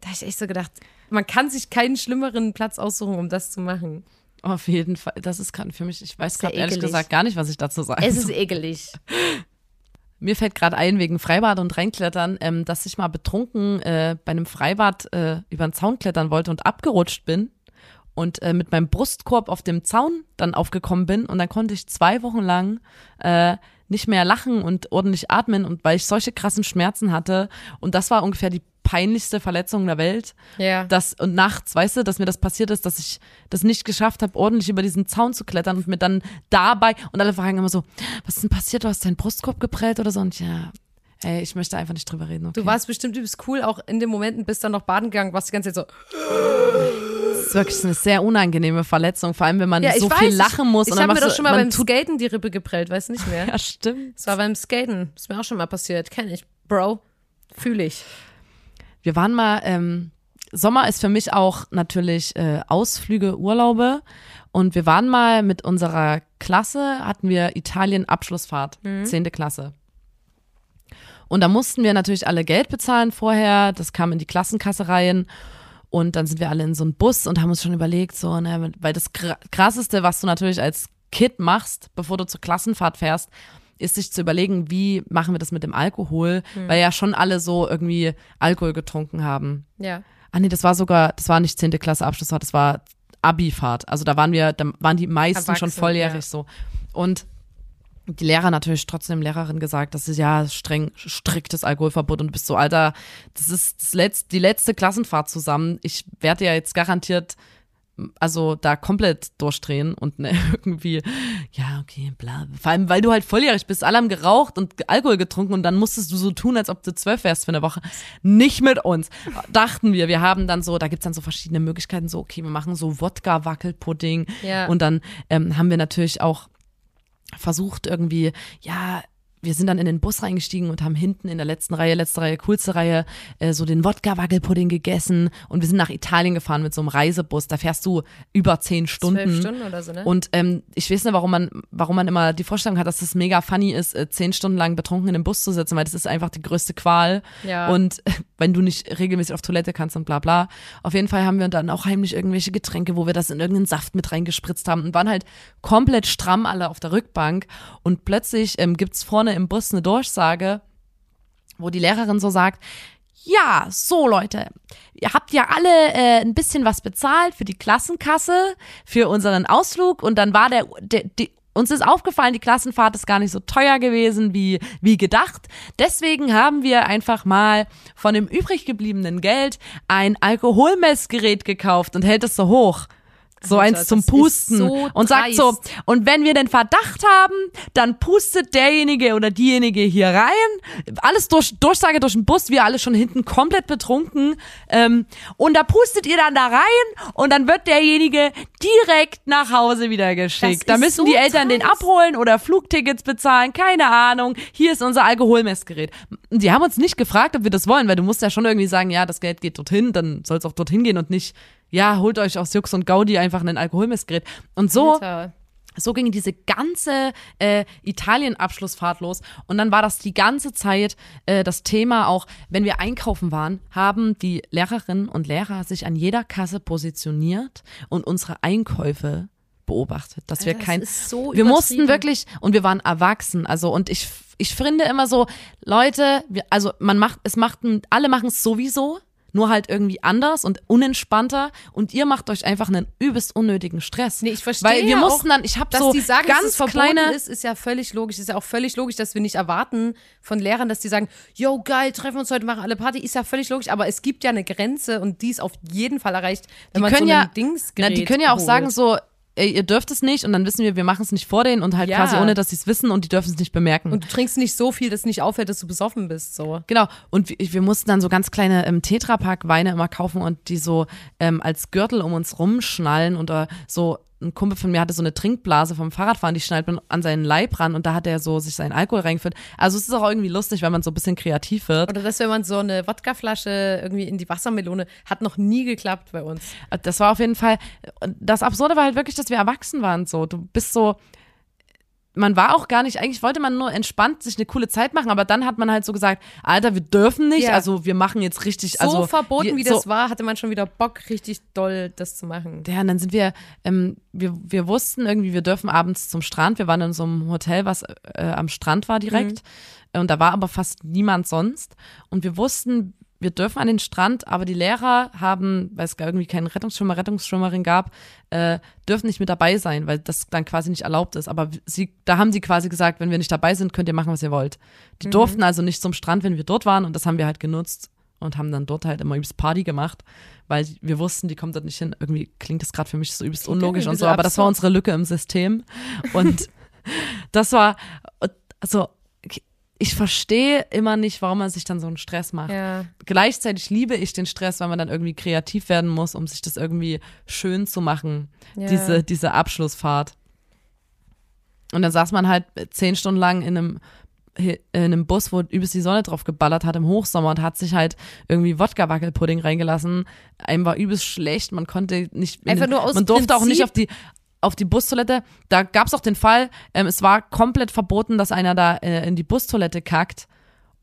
da habe ich echt so gedacht, man kann sich keinen schlimmeren Platz aussuchen, um das zu machen. Auf jeden Fall. Das ist gerade für mich, ich weiß gerade ehrlich gesagt gar nicht, was ich dazu sagen Es ist ekelig. Mir fällt gerade ein, wegen Freibad und Reinklettern, ähm, dass ich mal betrunken äh, bei einem Freibad äh, über den Zaun klettern wollte und abgerutscht bin und äh, mit meinem Brustkorb auf dem Zaun dann aufgekommen bin und dann konnte ich zwei Wochen lang äh, nicht mehr lachen und ordentlich atmen und weil ich solche krassen Schmerzen hatte und das war ungefähr die peinlichste Verletzung der Welt. Ja. Das, und nachts, weißt du, dass mir das passiert ist, dass ich das nicht geschafft habe, ordentlich über diesen Zaun zu klettern und mir dann dabei, und alle fragen immer so, was ist denn passiert, du hast deinen Brustkorb geprellt oder so? Und ja, ey, ich möchte einfach nicht drüber reden. Okay? Du warst bestimmt übelst cool, auch in den Momenten, bist dann noch baden gegangen, warst die ganze Zeit so. das ist wirklich eine sehr unangenehme Verletzung, vor allem wenn man Ja, so weiß, viel lachen muss. Ich, ich habe mir doch schon mal beim Skaten die Rippe geprellt, weißt du nicht mehr. Ja, stimmt. Das war beim Skaten. Ist mir auch schon mal passiert. Kenn ich. Bro. Fühle ich. Wir waren mal, ähm, Sommer ist für mich auch natürlich äh, Ausflüge, Urlaube. Und wir waren mal mit unserer Klasse, hatten wir Italien Abschlussfahrt, zehnte Klasse. Und da mussten wir natürlich alle Geld bezahlen vorher. Das kam in die Klassenkasse rein. Und dann sind wir alle in so einen Bus und haben uns schon überlegt, so, ne, weil das Kra- krasseste, was du natürlich als Kid machst, bevor du zur Klassenfahrt fährst, ist sich zu überlegen, wie machen wir das mit dem Alkohol, weil ja schon alle so irgendwie Alkohol getrunken haben. Ja. Ah nee, das war sogar, das war nicht 10. Klasse Abschlussfahrt, das war Abifahrt. Also da waren wir, da waren die meisten schon Erwachsen, volljährig ja. so. Und die Lehrer natürlich trotzdem Lehrerin gesagt, das ist ja streng, striktes Alkoholverbot und du bist so, Alter, das ist das letzte, die letzte Klassenfahrt zusammen. Ich werde ja jetzt garantiert, also da komplett durchdrehen und ne, irgendwie, ja, okay, bla. Vor allem, weil du halt volljährig bist, alle haben geraucht und Alkohol getrunken und dann musstest du so tun, als ob du zwölf wärst für eine Woche. Nicht mit uns. Dachten wir, wir haben dann so, da gibt's dann so verschiedene Möglichkeiten, so, okay, wir machen so Wodka-Wackelpudding Ja. und dann ähm, haben wir natürlich auch versucht irgendwie, ja, wir sind dann in den Bus reingestiegen und haben hinten in der letzten Reihe, letzte Reihe, coolste Reihe, äh, so den Wodka-Wackelpudding gegessen und wir sind nach Italien gefahren mit so einem Reisebus. Da fährst du über zehn Stunden. Zwölf Stunden oder so, ne? Und ähm, ich weiß nicht, warum man, warum man immer die Vorstellung hat, dass es mega funny ist, äh, zehn Stunden lang betrunken in dem Bus zu sitzen, weil das ist einfach die größte Qual. Ja. Und äh, wenn du nicht regelmäßig auf Toilette kannst und bla bla. Auf jeden Fall haben wir dann auch heimlich irgendwelche Getränke, wo wir das in irgendeinen Saft mit reingespritzt haben und waren halt komplett stramm alle auf der Rückbank. Und plötzlich ähm, gibt's vorne im Bus eine Durchsage, wo die Lehrerin so sagt, Ja, so Leute, ihr habt ja alle äh, ein bisschen was bezahlt für die Klassenkasse, für unseren Ausflug und dann war der, der die, uns ist aufgefallen, die Klassenfahrt ist gar nicht so teuer gewesen wie, wie gedacht. Deswegen haben wir einfach mal von dem übrig gebliebenen Geld ein Alkoholmessgerät gekauft und hält es so hoch. So Alter, eins zum Pusten so und sagt so, und wenn wir den Verdacht haben, dann pustet derjenige oder diejenige hier rein. Alles durch, Durchsage durch den Bus, wir alle schon hinten komplett betrunken. Ähm, und da pustet ihr dann da rein und dann wird derjenige direkt nach Hause wieder geschickt. Da müssen so die Eltern den dreist. abholen oder Flugtickets bezahlen, keine Ahnung. Hier ist unser Alkoholmessgerät. Und die haben uns nicht gefragt, ob wir das wollen, weil du musst ja schon irgendwie sagen, ja, das Geld geht dorthin, dann soll es auch dorthin gehen und nicht, ja, holt euch aus Jux und Gaudi einfach ein Alkoholmessgerät. Und so Alter. so ging diese ganze äh, Italien-Abschlussfahrt los. Und dann war das die ganze Zeit äh, das Thema auch, wenn wir einkaufen waren, haben die Lehrerinnen und Lehrer sich an jeder Kasse positioniert und unsere Einkäufe beobachtet, dass wir Das kein ist so wir mussten wirklich und wir waren erwachsen, also und ich ich finde immer so Leute, wir, also man macht es machten alle machen es sowieso, nur halt irgendwie anders und unentspannter und ihr macht euch einfach einen übelst unnötigen Stress. Nee, ich verstehe Weil wir ja mussten auch, dann, ich habe so die sagen, ganz dass es kleine ist, ist ja völlig logisch. Ist ja auch völlig logisch, dass wir nicht erwarten von Lehrern, dass die sagen, yo, geil, treffen uns heute, machen alle Party. Ist ja völlig logisch, aber es gibt ja eine Grenze und die ist auf jeden Fall erreicht, wenn die man können so ja, Dingsgerät na, die können ja auch holt. sagen so, ey, ihr dürft es nicht und dann wissen wir, wir machen es nicht vor denen und halt Ja. quasi ohne, dass sie es wissen und die dürfen es nicht bemerken. Und du trinkst nicht so viel, dass es nicht auffällt, dass du besoffen bist. So. Genau. Und wir, wir mussten dann so ganz kleine ähm, Tetrapack-Weine immer kaufen und die so ähm, als Gürtel um uns rumschnallen und äh, so ein Kumpel von mir hatte so eine Trinkblase vom Fahrradfahren, die schnallt man an seinen Leib ran und da hat er so sich seinen Alkohol reingeführt. Also es ist auch irgendwie lustig, wenn man so ein bisschen kreativ wird. Oder dass, wenn man so eine Wodkaflasche irgendwie in die Wassermelone, hat noch nie geklappt bei uns. Das war auf jeden Fall, das Absurde war halt wirklich, dass wir erwachsen waren so. Du bist so, man war auch gar nicht, eigentlich wollte man nur entspannt sich eine coole Zeit machen, aber dann hat man halt so gesagt, Alter, wir dürfen nicht, Ja. also wir machen jetzt richtig, So also verboten, wie so, das war, hatte man schon wieder Bock, richtig doll das zu machen. Ja, und dann sind wir, ähm, wir, wir wussten irgendwie, wir dürfen abends zum Strand. Wir waren in so einem Hotel, was äh, am Strand war direkt. Und da war aber fast niemand sonst. Und wir wussten, wir dürfen an den Strand, aber die Lehrer haben, weil es gar irgendwie keinen Rettungsschwimmer, Rettungsschwimmerin gab, äh, dürfen nicht mit dabei sein, weil das dann quasi nicht erlaubt ist. Aber sie, da haben sie quasi gesagt, wenn wir nicht dabei sind, könnt ihr machen, was ihr wollt. Die durften also nicht zum Strand, wenn wir dort waren und das haben wir halt genutzt und haben dann dort halt immer übelst Party gemacht, weil wir wussten, die kommt dort nicht hin. Irgendwie klingt das gerade für mich so übelst unlogisch und so, aber das war unsere Lücke im System. Und das war, also ich verstehe immer nicht, warum man sich dann so einen Stress macht. Ja. Gleichzeitig liebe ich den Stress, weil man dann irgendwie kreativ werden muss, um sich das irgendwie schön zu machen, Ja. diese, diese Abschlussfahrt. Und dann saß man halt zehn Stunden lang in einem in einem Bus, wo übelst die Sonne drauf geballert hat im Hochsommer und hat sich halt irgendwie Wodka-Wackelpudding reingelassen. Einem war übelst schlecht, man konnte nicht, in Einfach den, nur aus man durfte auch Prinzip. nicht auf die auf die Bustoilette. Da gab es auch den Fall, ähm, es war komplett verboten, dass einer da äh, in die Bustoilette kackt.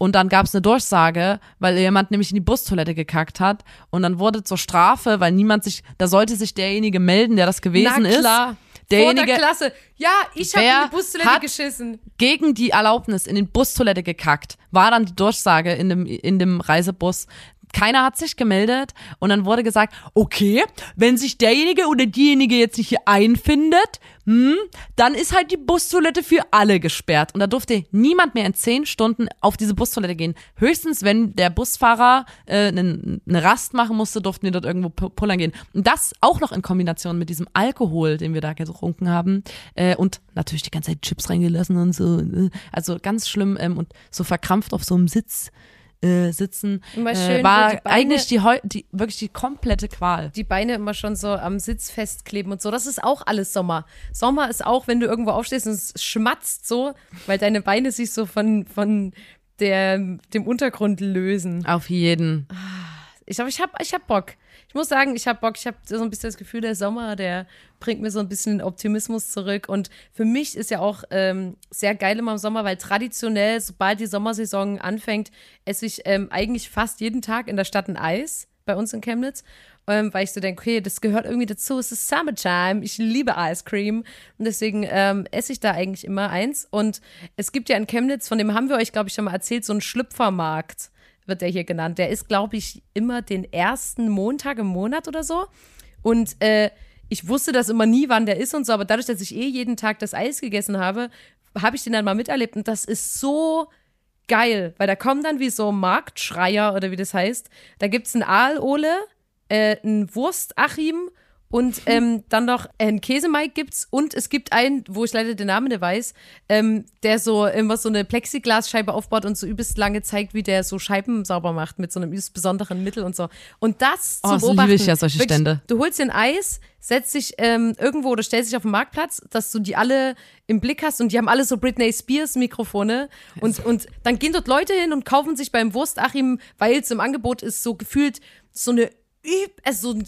Und dann gab es eine Durchsage, weil jemand nämlich in die Bustoilette gekackt hat. Und dann wurde zur Strafe, weil niemand sich, da sollte sich derjenige melden, der das gewesen Na klar. ist. Derjenige, Vor der Klasse. Ja, ich habe in die Bustoilette geschissen. gegen die Erlaubnis in den Bustoilette gekackt, war dann die Durchsage in dem, in dem Reisebus. Keiner hat sich gemeldet und dann wurde gesagt, okay, wenn sich derjenige oder diejenige jetzt nicht hier einfindet, hm, dann ist halt die Bustoilette für alle gesperrt. Und da durfte niemand mehr in zehn Stunden auf diese Bustoilette gehen. Höchstens, wenn der Busfahrer äh, eine ne Rast machen musste, durften wir dort irgendwo pu- pullern gehen. Und das auch noch in Kombination mit diesem Alkohol, den wir da getrunken haben. Äh, und natürlich die ganze Zeit Chips reingelassen und so. äh, Also ganz schlimm ähm, und so verkrampft auf so einem Sitz äh, sitzen. Immer äh, schön, wo war die Beine- eigentlich die, die wirklich die komplette Qual. Die Beine immer schon so am Sitz festkleben und so. Das ist auch alles Sommer. Sommer ist auch, wenn du irgendwo aufstehst und es schmatzt so, weil deine Beine sich so von, von der, dem Untergrund lösen. Auf jeden. Ich glaube, ich hab, ich hab Bock. Ich muss sagen, ich hab Bock. Ich habe so ein bisschen das Gefühl, der Sommer, der bringt mir so ein bisschen Optimismus zurück. Und für mich ist ja auch ähm, sehr geil immer im Sommer, weil traditionell, sobald die Sommersaison anfängt, esse ich ähm, eigentlich fast jeden Tag in der Stadt ein Eis bei uns in Chemnitz. Ähm, weil ich so denke, okay, das gehört irgendwie dazu. Es ist Summertime. Ich liebe Ice Cream. Und deswegen ähm, esse ich da eigentlich immer eins. Und es gibt ja in Chemnitz, von dem haben wir euch, glaube ich, schon mal erzählt, so einen Schlüpfermarkt wird der hier genannt. Der ist, glaube ich, immer den ersten Montag im Monat oder so. Und äh, ich wusste das immer nie, wann der ist und so, aber dadurch, dass ich eh jeden Tag das Eis gegessen habe, habe ich den dann mal miterlebt und das ist so geil, weil da kommen dann wie so Marktschreier oder wie das heißt. Da gibt es einen Aalole, äh, einen Wurstachim und ähm, dann noch einen Käsemike gibt's und es gibt einen, wo ich leider den Namen nicht weiß, ähm, der so immer so eine Plexiglasscheibe aufbaut und so übelst lange zeigt, wie der so Scheiben sauber macht mit so einem übelst besonderen Mittel und so. Und das Oh, zu beobachten. liebe ich ja, solche wirklich, Stände. Du holst dir ein Eis, setzt dich ähm, irgendwo oder stellst dich auf den Marktplatz, dass du die alle im Blick hast und die haben alle so Britney Spears Mikrofone und, und dann gehen dort Leute hin und kaufen sich beim Wurstachim, weil es im Angebot ist, so gefühlt so eine also so ein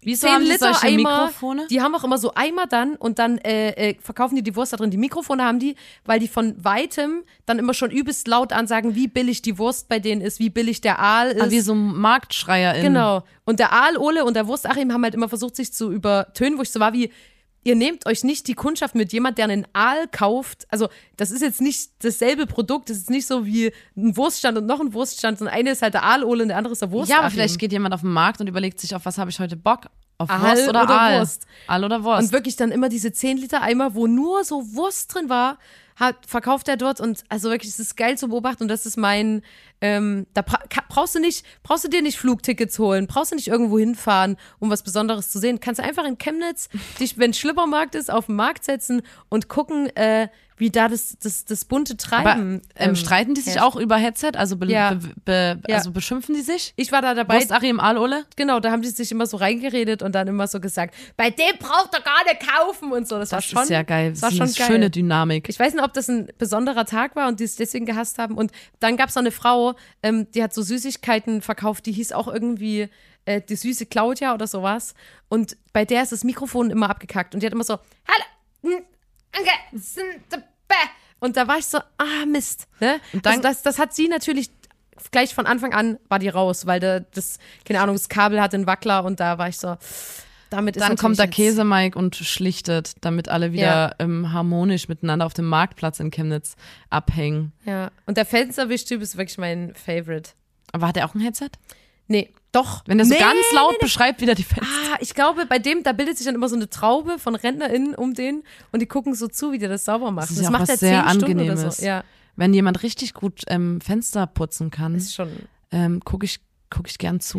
Wieso 10 haben die Liter solche Eimer. Mikrofone? Die haben auch immer so Eimer dann und dann äh, äh, verkaufen die die Wurst da drin. Die Mikrofone haben die, weil die von weitem dann immer schon übelst laut ansagen, wie billig die Wurst bei denen ist, wie billig der Aal ist. Ah, wie so Marktschreier in. Genau. Und der Aal, Ole und der Wurstachim haben halt immer versucht, sich zu übertönen, wo ich so war wie, ihr nehmt euch nicht die Kundschaft mit jemand, der einen Aal kauft. Also, das ist jetzt nicht dasselbe Produkt. Das ist nicht so wie ein Wurststand und noch ein Wurststand. Und eine ist halt der Aal, Ole und der andere ist der Wurstachim. Ja, aber vielleicht geht jemand auf den Markt und überlegt sich, auf was habe ich heute Bock? Auf Aal Wurst oder, oder Aal? Wurst. Aal oder Wurst. Und wirklich dann immer diese 10 Liter Eimer, wo nur so Wurst drin war, hat, verkauft er dort und also wirklich, es ist geil zu beobachten und das ist mein, ähm, da brauchst du nicht, brauchst du dir nicht Flugtickets holen, brauchst du nicht irgendwo hinfahren, um was Besonderes zu sehen. Kannst du einfach in Chemnitz dich, wenn Schlippermarkt ist, auf den Markt setzen und gucken, äh, wie da das, das, das bunte aber Treiben. ähm, streiten die sich herrscht. auch über Headset? Also, be Ja. be be Ja. also beschimpfen die sich? Ich war da dabei. Wurstachim, Aal, Ole? Genau, da haben die sich immer so reingeredet und dann immer so gesagt, bei dem braucht er gar nicht kaufen und so. Das, war Das schon, ist ja geil. Das war schon eine geil. schöne Dynamik. Ich weiß nicht, ob das ein besonderer Tag war und die es deswegen gehasst haben. Und dann gab es noch eine Frau, ähm, die hat so Süßigkeiten verkauft, die hieß auch irgendwie äh, die süße Claudia oder sowas. Und bei der ist das Mikrofon immer abgekackt. Und die hat immer so, Hallo, hm, danke, sind da- bäh." und da war ich so, ah, Mist. Ne? Und dann- also das, das hat sie natürlich gleich von Anfang an war die raus, weil da, das, keine Ahnung, das Kabel hatte einen Wackler und da war ich so, damit ist Dann kommt der Käsemike und schlichtet, damit alle wieder ähm, harmonisch miteinander auf dem Marktplatz in Chemnitz abhängen. Ja, und der Fensterwischtyp ist wirklich mein Favorite. Aber hat er auch ein Headset? Nee, doch. Wenn er so nee, ganz laut nee, nee. beschreibt, wieder die Fenster. Ah, ich glaube, bei dem, da bildet sich dann immer so eine Traube von RentnerInnen um den und die gucken so zu, wie der das sauber macht. Das ist ja auch macht er sehr zehn Stunden Angenehmes. oder so. Ja, Wenn jemand richtig gut ähm, Fenster putzen kann, ist schon. ähm, gucke ich, guck ich gern zu.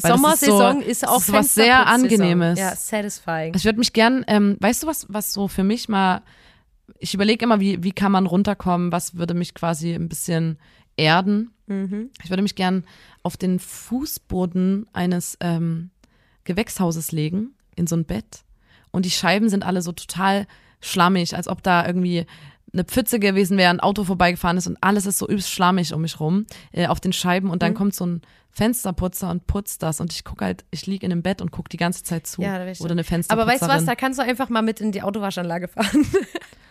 Weil das Sommersaison ist, ist, so, auch das ist was sehr. Angenehmes. Ja, satisfying. Ich würde mich gern, ähm, weißt du was, was so für mich mal, ich überlege immer, wie, wie kann man runterkommen, was würde mich quasi ein bisschen erden. Mhm. Ich würde mich gern auf den Fußboden eines ähm, Gewächshauses legen, in so ein Bett. Und die Scheiben sind alle so total schlammig, als ob da irgendwie eine Pfütze gewesen wäre, ein Auto vorbeigefahren ist und alles ist so übelst schlammig um mich rum äh, auf den Scheiben und Mhm. dann kommt so ein Fensterputzer und putzt das und ich gucke halt, ich liege in dem Bett und gucke die ganze Zeit zu. Ja, Oder eine Aber Fensterputzerin. weißt du was, da kannst du einfach mal mit in die Autowaschanlage fahren.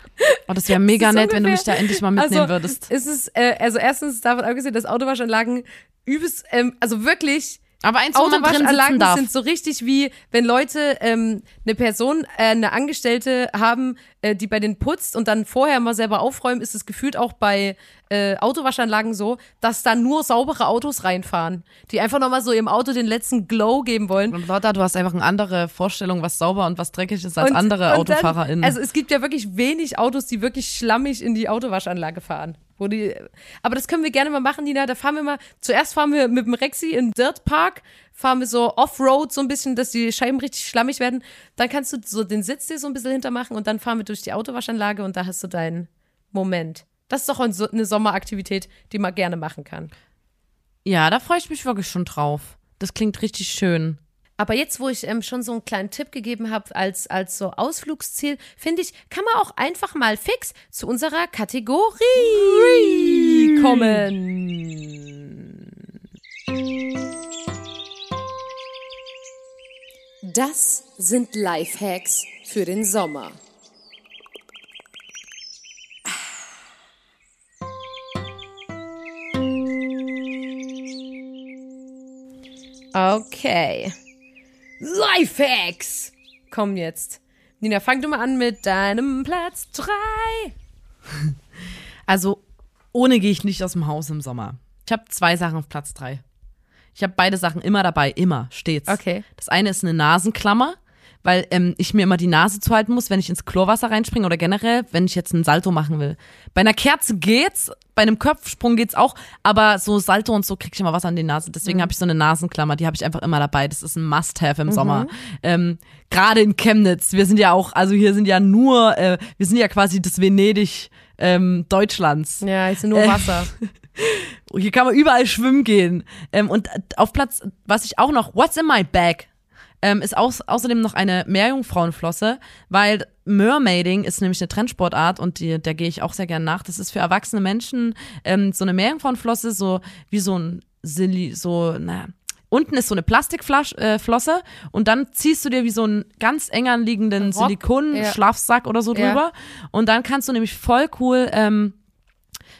Oh, das wäre mega Das nett, wenn du mich da endlich mal mitnehmen also, würdest. Es ist, äh, also erstens davon abgesehen, dass Autowaschanlagen übelst, ähm, also wirklich Aber eins, wo man drin sitzen darf. sind so richtig wie, wenn Leute ähm, eine Person, äh, eine Angestellte haben, äh, die bei denen putzt und dann vorher mal selber aufräumen, ist es gefühlt auch bei äh, Autowaschanlagen so, dass da nur saubere Autos reinfahren, die einfach nochmal so ihrem Auto den letzten Glow geben wollen. Und Lotta, du hast einfach eine andere Vorstellung, was sauber und was dreckig ist, als Und- andere und dann- AutofahrerInnen. Also es gibt ja wirklich wenig Autos, die wirklich schlammig in die Autowaschanlage fahren. Wo die, aber das können wir gerne mal machen, Nina. Da fahren wir mal, zuerst fahren wir mit dem Rexy in Dirt Park, fahren wir so Offroad so ein bisschen, dass die Scheiben richtig schlammig werden. Dann kannst du so den Sitz dir so ein bisschen hintermachen und dann fahren wir durch die Autowaschanlage und da hast du deinen Moment. Das ist doch eine Sommeraktivität, die man gerne machen kann. ja, da freue ich mich wirklich schon drauf. Das klingt richtig schön. Aber jetzt, wo ich ähm, schon so einen kleinen Tipp gegeben habe als, als so Ausflugsziel, finde ich, kann man auch einfach mal fix zu unserer Kategorie kommen. Das sind Lifehacks für den Sommer. Okay. Lifehacks kommen jetzt. Nina, fang du mal an mit deinem Platz 3. Also, ohne gehe ich nicht aus dem Haus im Sommer. Ich habe zwei Sachen auf Platz drei. Ich habe beide Sachen immer dabei, immer, stets. Okay. Das eine ist eine Nasenklammer, weil ähm, ich mir immer die Nase zuhalten muss, wenn ich ins Chlorwasser reinspringe oder generell, wenn ich jetzt einen Salto machen will. Bei einer Kerze geht's, bei einem Kopfsprung geht's auch, aber so Salto und so krieg ich immer Wasser an die Nase. Deswegen Mhm. habe ich so eine Nasenklammer, die habe ich einfach immer dabei. Das ist ein Must-have im Sommer. Ähm, Gerade in Chemnitz. Wir sind ja auch, also hier sind ja nur, äh, wir sind ja quasi das Venedig ähm, Deutschlands. Ja, ist nur Äh, Wasser. Hier kann man überall schwimmen gehen. Ähm, und auf Platz, was ich auch noch, What's in my bag? Ähm, ist aus, außerdem noch eine Meerjungfrauenflosse, weil Mermaiding ist nämlich eine Trendsportart und die, der gehe ich auch sehr gern nach. Das ist für erwachsene Menschen ähm, so eine Meerjungfrauenflosse, so wie so ein Silly, so, naja. Unten ist so eine Plastikflosse äh, und dann ziehst du dir wie so einen ganz eng anliegenden Silikon-Schlafsack oder so Ja. drüber. Und dann kannst du nämlich voll cool ähm,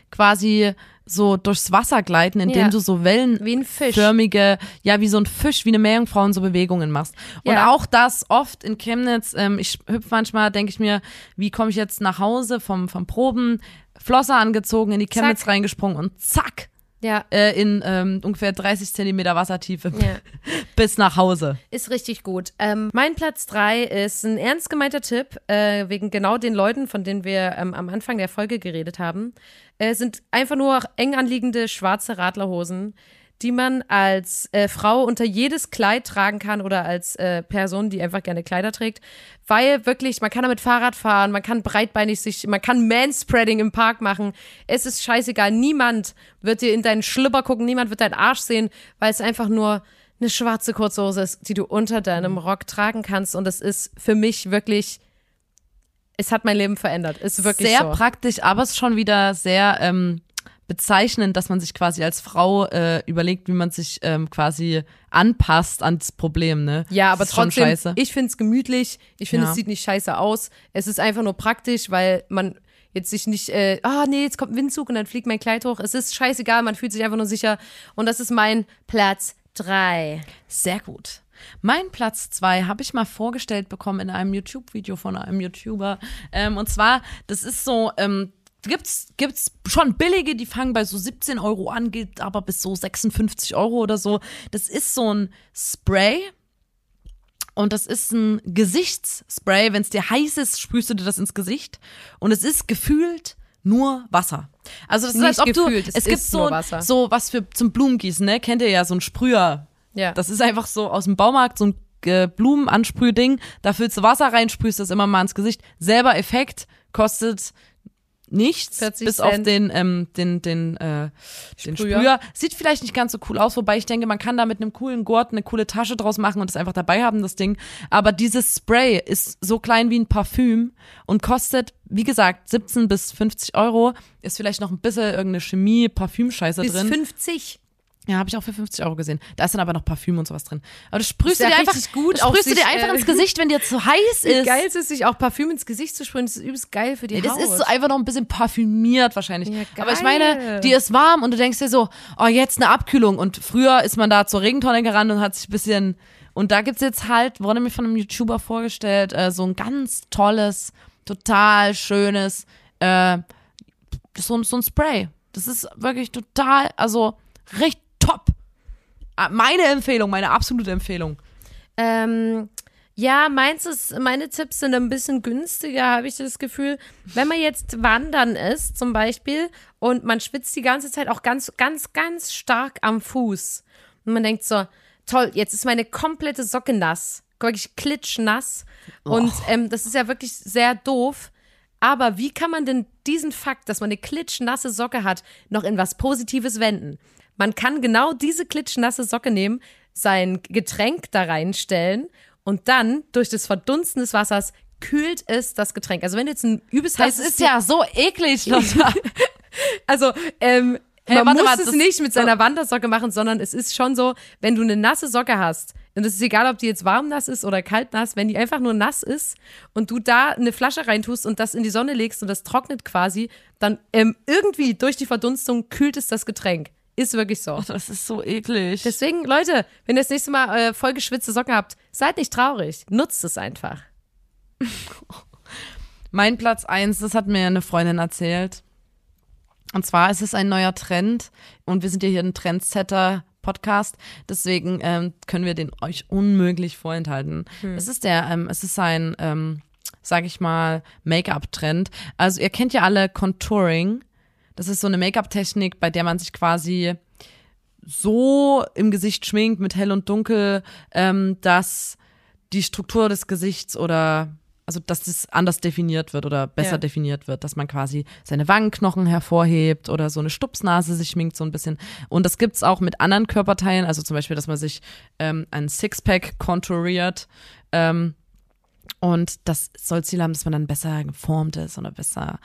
quasi so durchs Wasser gleiten, indem Ja. du so Wellen Wie ein Fisch. förmige, ja, wie so ein Fisch, wie eine Meerjungfrau und so Bewegungen machst. Und Ja. auch das oft in Chemnitz, ähm, ich hüpf manchmal, denke ich mir, wie komme ich jetzt nach Hause vom, vom Proben, Flosser angezogen, in die Chemnitz Zack. reingesprungen und zack, Ja, äh, in ähm, ungefähr 30 Zentimeter Wassertiefe Ja. bis nach Hause. ist richtig gut. Ähm, mein Platz drei ist ein ernst gemeinter Tipp, äh, wegen genau den Leuten, von denen wir ähm, am Anfang der Folge geredet haben. Äh, sind einfach nur eng anliegende schwarze Radlerhosen, die man als äh, Frau unter jedes Kleid tragen kann oder als äh, Person, die einfach gerne Kleider trägt. Weil wirklich, man kann damit Fahrrad fahren, man kann breitbeinig sich, man kann Manspreading im Park machen. Es ist scheißegal. Niemand wird dir in deinen Schlüpper gucken, niemand wird deinen Arsch sehen, weil es einfach nur eine schwarze Kurzhose ist, die du unter deinem Rock tragen kannst. Und es ist für mich wirklich, es hat mein Leben verändert. Ist wirklich sehr so. praktisch, aber es ist schon wieder sehr ähm, bezeichnend, dass man sich quasi als Frau äh, überlegt, wie man sich ähm, quasi anpasst ans Problem, ne? Ja, aber das ist schon trotzdem, scheiße. ich finde es gemütlich. Ich finde, Ja. es sieht nicht scheiße aus. Es ist einfach nur praktisch, weil man jetzt sich nicht, äh, ah nee, jetzt kommt ein Windzug und dann fliegt mein Kleid hoch. Es ist scheißegal, man fühlt sich einfach nur sicher. Und das ist mein Platz drei. Sehr gut. Mein Platz zwei habe ich mal vorgestellt bekommen in einem YouTube-Video von einem YouTuber. Ähm, und zwar, das ist so, ähm, gibt's, gibt's schon billige, die fangen bei so 17 Euro an, geht aber bis so 56 Euro oder so. Das ist so ein Spray. Und das ist ein Gesichtsspray. Wenn es dir heiß ist, sprühst du dir das ins Gesicht. Und es ist gefühlt nur Wasser. Also das ist, Nicht als ob gefühlt, du, es es gibt ist so, so was für zum Blumengießen, ne? Kennt ihr ja so ein Sprüher. Ja. Das ist einfach so aus dem Baumarkt so ein äh, Blumenansprühding. Da füllst du Wasser rein, sprühst das immer mal ins Gesicht. Selber Effekt, kostet nichts, 40 bis auf den, ähm, den, den, äh, den Sprüher. Sieht vielleicht nicht ganz so cool aus, wobei ich denke, man kann da mit einem coolen Gurt eine coole Tasche draus machen und das einfach dabei haben, das Ding. Aber dieses Spray ist so klein wie ein Parfüm und kostet, wie gesagt, 17 bis 50 Euro. Ist vielleicht noch ein bisschen irgendeine Chemie-Parfümscheiße Bis drin. 50. Ja, habe ich auch für 50 Euro gesehen. Da ist dann aber noch Parfüm und sowas drin. Aber das sprühst du ja dir einfach, gut das sprühst du sich, dir einfach äh, ins Gesicht, wenn dir zu heiß Wie ist. geil ist es, sich auch Parfüm ins Gesicht zu sprühen. Das ist übelst geil für die Nee, das Haut. ist so einfach noch ein bisschen parfümiert wahrscheinlich. Ja, Aber ich meine, die ist warm und du denkst dir so, oh, jetzt eine Abkühlung. Und früher ist man da zur Regentonne gerannt und hat sich ein bisschen. Und da gibt's jetzt halt, wurde mir von einem YouTuber vorgestellt, äh, so ein ganz tolles, total schönes, äh, so, ein- so ein Spray. Das ist wirklich total, also richtig top. Ah, Meine Empfehlung, meine absolute Empfehlung. Ähm, ja, meins ist, meine Tipps sind ein bisschen günstiger, habe ich das Gefühl. Wenn man jetzt wandern ist, zum Beispiel, und man schwitzt die ganze Zeit auch ganz, ganz, ganz stark am Fuß. Und man denkt so, toll, jetzt ist meine komplette Socke nass. Wirklich klitschnass. Und ähm, das ist ja wirklich sehr doof. Aber wie kann man denn diesen Fakt, dass man eine klitschnasse Socke hat, noch in was Positives wenden? Man kann genau diese klitschnasse Socke nehmen, sein Getränk da reinstellen und dann durch das Verdunsten des Wassers kühlt es das Getränk. Also wenn du jetzt ein übelst Das heißes ist ja so eklig. Lotta. also, ähm, Hey, man warte muss mal, es das- nicht mit seiner Wandersocke machen, sondern es ist schon so, wenn du eine nasse Socke hast, und es ist egal, ob die jetzt warm nass ist oder kalt nass, wenn die einfach nur nass ist und du da eine Flasche reintust und das in die Sonne legst und das trocknet quasi, dann ähm, irgendwie durch die Verdunstung kühlt es das Getränk. Ist wirklich so. Das ist so eklig. Deswegen, Leute, wenn ihr das nächste Mal äh, vollgeschwitzte Socken habt, seid nicht traurig. Nutzt es einfach. Mein Platz eins, das hat mir eine Freundin erzählt. Und zwar ist es ein neuer Trend und wir sind ja hier ein Trendsetter. Podcast, deswegen ähm, können wir den euch unmöglich vorenthalten. Es ist der, ähm, es ist ein, ähm, sag ich mal, Make-up-Trend. Also ihr kennt ja alle Contouring. Das ist so eine Make-up-Technik, bei der man sich quasi so im Gesicht schminkt mit hell und dunkel, ähm, dass die Struktur des Gesichts oder also dass das anders definiert wird oder besser Ja. definiert wird, dass man quasi seine Wangenknochen hervorhebt oder so eine Stupsnase sich schminkt so ein bisschen. Und das gibt's auch mit anderen Körperteilen, also zum Beispiel, dass man sich ähm, ein Sixpack konturiert. Ähm, und das soll Ziel haben, dass man dann besser geformt ist oder besser,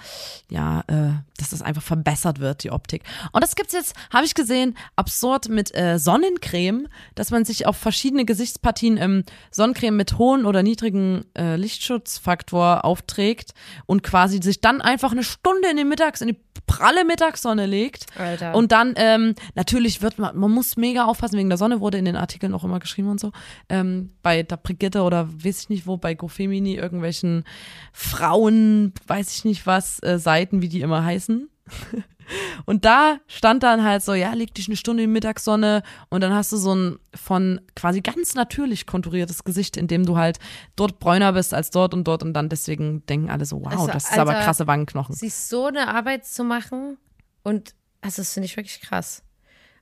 ja, äh, dass das einfach verbessert wird, die Optik. Und das gibt's jetzt, habe ich gesehen, absurd mit äh, Sonnencreme, dass man sich auf verschiedene Gesichtspartien ähm, Sonnencreme mit hohen oder niedrigen äh, Lichtschutzfaktor aufträgt und quasi sich dann einfach eine Stunde in die Mittags, in die pralle Mittagssonne legt. Alter. Und dann, ähm, natürlich wird man, man muss mega aufpassen, wegen der Sonne wurde in den Artikeln auch immer geschrieben und so. Ähm, bei der Brigitte oder weiß ich nicht wo, bei GoFemini, irgendwelchen Frauen, weiß ich nicht was, äh, Seiten, wie die immer heißen. Und da stand dann halt so, ja, leg dich eine Stunde in die Mittagssonne und dann hast du so ein von quasi ganz natürlich konturiertes Gesicht, in dem du halt dort bräuner bist als dort und dort und dann deswegen denken alle so, wow, Also, das ist aber Alter, krasse Wangenknochen. sich so eine Arbeit zu machen und also das finde ich wirklich krass.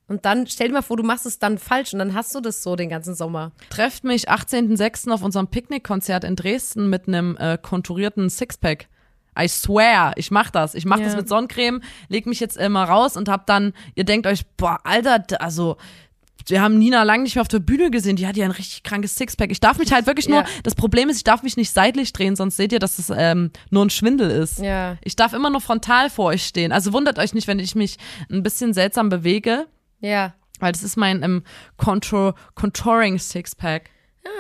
Und dann stell dir mal vor, du machst es dann falsch und dann hast du das so den ganzen Sommer. Trefft mich 18.06. auf unserem Picknickkonzert in Dresden mit einem äh, konturierten Sixpack. I swear, ich mach das. Ich mach Ja. das mit Sonnencreme, leg mich jetzt immer raus und hab dann, ihr denkt euch, boah, Alter, also wir haben Nina lang nicht mehr auf der Bühne gesehen, die hat ja ein richtig krankes Sixpack. Ich darf mich halt wirklich nur, Ja. das Problem ist, ich darf mich nicht seitlich drehen, sonst seht ihr, dass es ähm, nur ein Schwindel ist. Ja. Ich darf immer nur frontal vor euch stehen. Also wundert euch nicht, wenn ich mich ein bisschen seltsam bewege, Ja. weil das ist mein ähm, Contour Contouring Sixpack.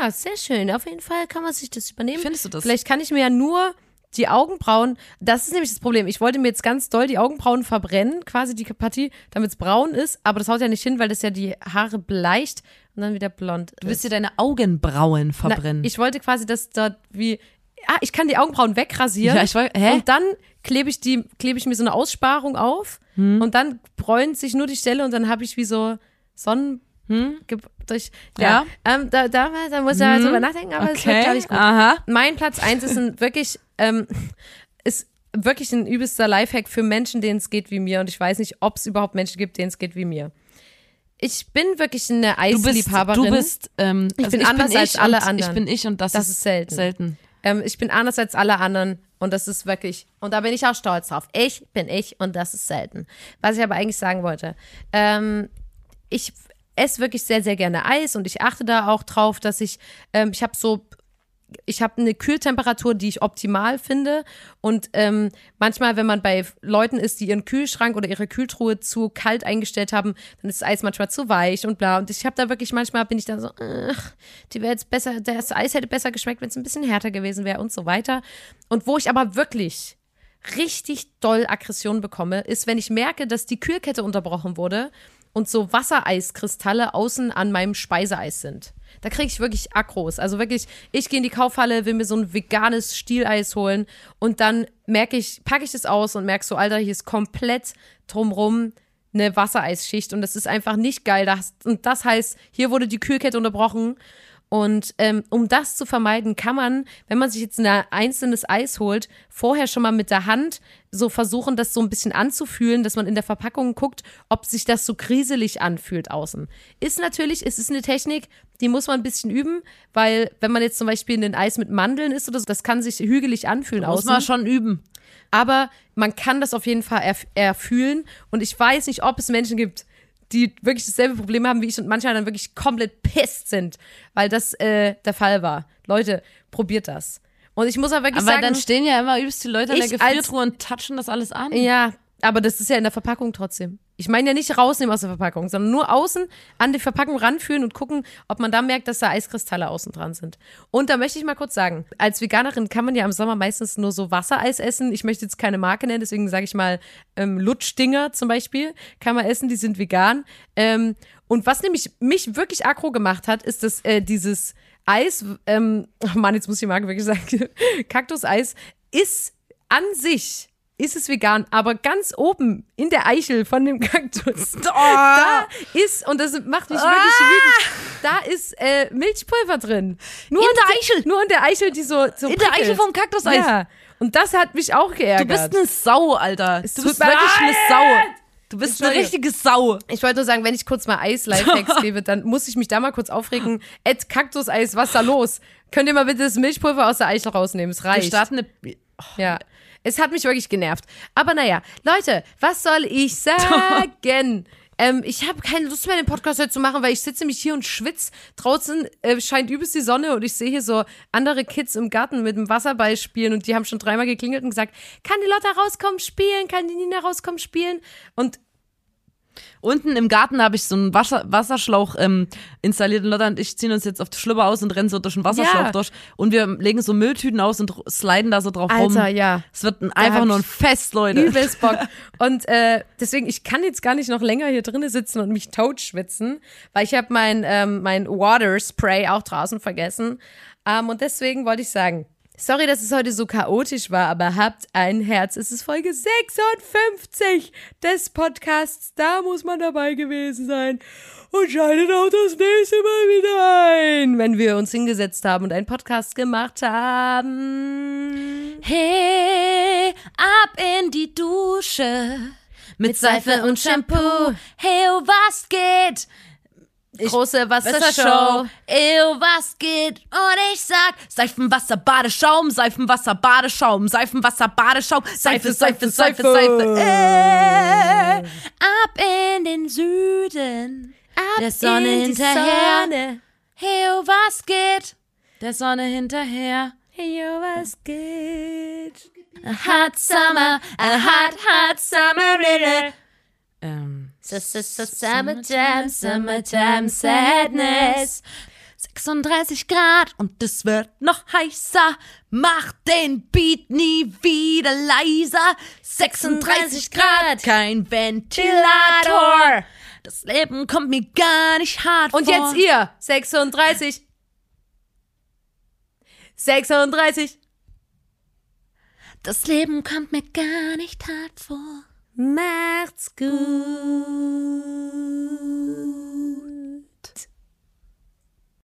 Ja, sehr schön. Auf jeden Fall kann man sich das übernehmen. Findest du das? Vielleicht kann ich mir ja nur die Augenbrauen, das ist nämlich das Problem. Ich wollte mir jetzt ganz doll die Augenbrauen verbrennen, quasi die Partie, damit es braun ist, aber das haut ja nicht hin, weil das ja die Haare bleicht und dann wieder blond ist. Du willst dir deine Augenbrauen verbrennen. Na, ich wollte quasi, dass dort wie. Ah, ich kann die Augenbrauen wegrasieren. Ja, ich woll- hä? Und dann klebe ich die, klebe ich mir so eine Aussparung auf Hm. und dann bräunt sich nur die Stelle und dann habe ich wie so Sonnen. ge- Durch, ja, Hm? Ja. Ähm, da, da, da muss er drüber nachdenken, aber es wird, glaube ich, gut. aha. Mein Platz eins ist ein wirklich, ähm, ist wirklich ein übelster Lifehack für Menschen, denen es geht wie mir. Und ich weiß nicht, ob es überhaupt Menschen gibt, denen es geht wie mir. Ich bin wirklich eine Du bist, Eisliebhaberin. du bist, ähm, Ich also bin anders als ich alle und anderen. Ich bin ich und das, Das ist selten. selten. Ähm, ich bin anders als alle anderen und das ist wirklich, und da bin ich auch stolz drauf. Ich bin ich und das ist selten. Was ich aber eigentlich sagen wollte, ähm, ich esse wirklich sehr, sehr gerne Eis und ich achte da auch drauf, dass ich, ähm, ich habe so, ich habe eine Kühltemperatur, die ich optimal finde und ähm, manchmal, wenn man bei Leuten ist, die ihren Kühlschrank oder ihre Kühltruhe zu kalt eingestellt haben, dann ist das Eis manchmal zu weich und bla und ich habe da wirklich manchmal bin ich dann so, ach, die wäre jetzt besser, das Eis hätte besser geschmeckt, wenn es ein bisschen härter gewesen wäre und so weiter. Und wo ich aber wirklich richtig doll Aggression bekomme, ist, wenn ich merke, dass die Kühlkette unterbrochen wurde und so Wassereiskristalle außen an meinem Speiseeis sind. Da kriege ich wirklich Akros. Also wirklich, ich gehe in die Kaufhalle, will mir so ein veganes Stieleis holen und dann merke ich, packe ich das aus und merke so, Alter, hier ist komplett drumrum eine Wassereisschicht und das ist einfach nicht geil. Das, und das heißt, hier wurde die Kühlkette unterbrochen. Und ähm, um das zu vermeiden, kann man, wenn man sich jetzt ein einzelnes Eis holt, vorher schon mal mit der Hand so versuchen, das so ein bisschen anzufühlen, dass man in der Verpackung guckt, ob sich das so kriselig anfühlt außen. Ist natürlich, es ist eine Technik, die muss man ein bisschen üben, weil wenn man jetzt zum Beispiel ein Eis mit Mandeln isst oder so, das kann sich hügelig anfühlen Muss außen man schon üben. aber man kann das auf jeden Fall erf erfühlen. Und ich weiß nicht, ob es Menschen gibt, die wirklich dasselbe Problem haben wie ich und manchmal dann wirklich komplett pisst sind, weil das äh, der Fall war. Leute, probiert das. Und ich muss aber wirklich Aber sagen, dann stehen ja immer übelst die Leute in der Gefriertruhe und touchen das alles an. ja, aber das ist ja in der Verpackung trotzdem. Ich meine ja nicht rausnehmen aus der Verpackung, sondern nur außen an die Verpackung ranführen und gucken, ob man da merkt, dass da Eiskristalle außen dran sind. Und da möchte ich mal kurz sagen, als Veganerin kann man ja im Sommer meistens nur so Wassereis essen. Ich möchte jetzt keine Marke nennen, deswegen sage ich mal ähm, Lutschdinger zum Beispiel, kann man essen, die sind vegan. Ähm, und was nämlich mich wirklich aggro gemacht hat, ist, dass äh, dieses Eis, ähm, oh Mann, jetzt muss ich die Marke wirklich sagen, Kaktuseis ist an sich ist es vegan, aber ganz oben in der Eichel von dem Kaktus, Oh. da ist, und das macht mich wirklich wütend, da ist äh, Milchpulver drin. Nur In der der Eichel? Nur in der Eichel, die so, so In der prickelt. Eichel vom Kaktuseis? Ja. Und das hat mich auch Du geärgert. bist eine Sau, Alter. Du bist wirklich eine. Sau. Du bist eine richtige Sau. Ich wollte nur sagen, wenn ich kurz mal Eis-Lifehacks gebe, dann muss ich mich da mal kurz aufregen. Ed Kaktuseis, was da los? Könnt ihr mal bitte das Milchpulver aus der Eichel rausnehmen? Es Wir reicht. starten eine. Ja. Es hat mich wirklich genervt. Aber naja, Leute, was soll ich sagen? ähm, ich habe keine Lust mehr, den Podcast heute zu machen, weil ich sitze mich hier und schwitze. Draußen äh, scheint übelst die Sonne und ich sehe hier so andere Kids im Garten mit dem Wasserball spielen und die haben schon dreimal geklingelt und gesagt, kann die Lotta rauskommen spielen? Kann die Nina rauskommen spielen? Und Unten im Garten habe ich so einen Wasser, Wasserschlauch ähm, installiert und Lotta und ich ziehen uns jetzt auf die Schlüpper aus und rennen so durch den Wasserschlauch Ja. durch. Und wir legen so Mülltüten aus und sliden da so drauf rum. Alter, ja. Es wird ein, einfach nur ein Fest, Leute. übelst Bock. Und äh, deswegen, ich kann jetzt gar nicht noch länger hier drinnen sitzen und mich totschwitzen, weil ich habe mein, ähm, mein Water Spray auch draußen vergessen. Ähm, und deswegen wollte ich sagen, sorry, dass es heute so chaotisch war, aber habt ein Herz. Es ist Folge 56 des Podcasts. Da muss man dabei gewesen sein. Und schaltet auch das nächste Mal wieder ein, wenn wir uns hingesetzt haben und einen Podcast gemacht haben. Hey, ab in die Dusche. Mit Seife und Shampoo. Hey, oh, was geht? Große Wassershow. Ew, was geht? Und ich sag, Seifenwasser, Badeschaum, Seifenwasser, Badeschaum, Seifenwasser, Badeschaum, Seife, Seife, Seife, Seife. äh, ab in den Süden. Ab Der Sonne hinterher. Sonne. Oh, was geht? Der Sonne hinterher. Yo, was geht? A hot summer, a hot, hot summer it. Ähm, So, so, so, summertime, summertime sadness. 36 Grad und es wird noch heißer. Mach den Beat nie wieder leiser. 36 Grad, kein Ventilator. Das Leben kommt mir gar nicht hart Und vor. jetzt ihr, 36. 36. Das Leben kommt mir gar nicht hart vor. Macht's gut.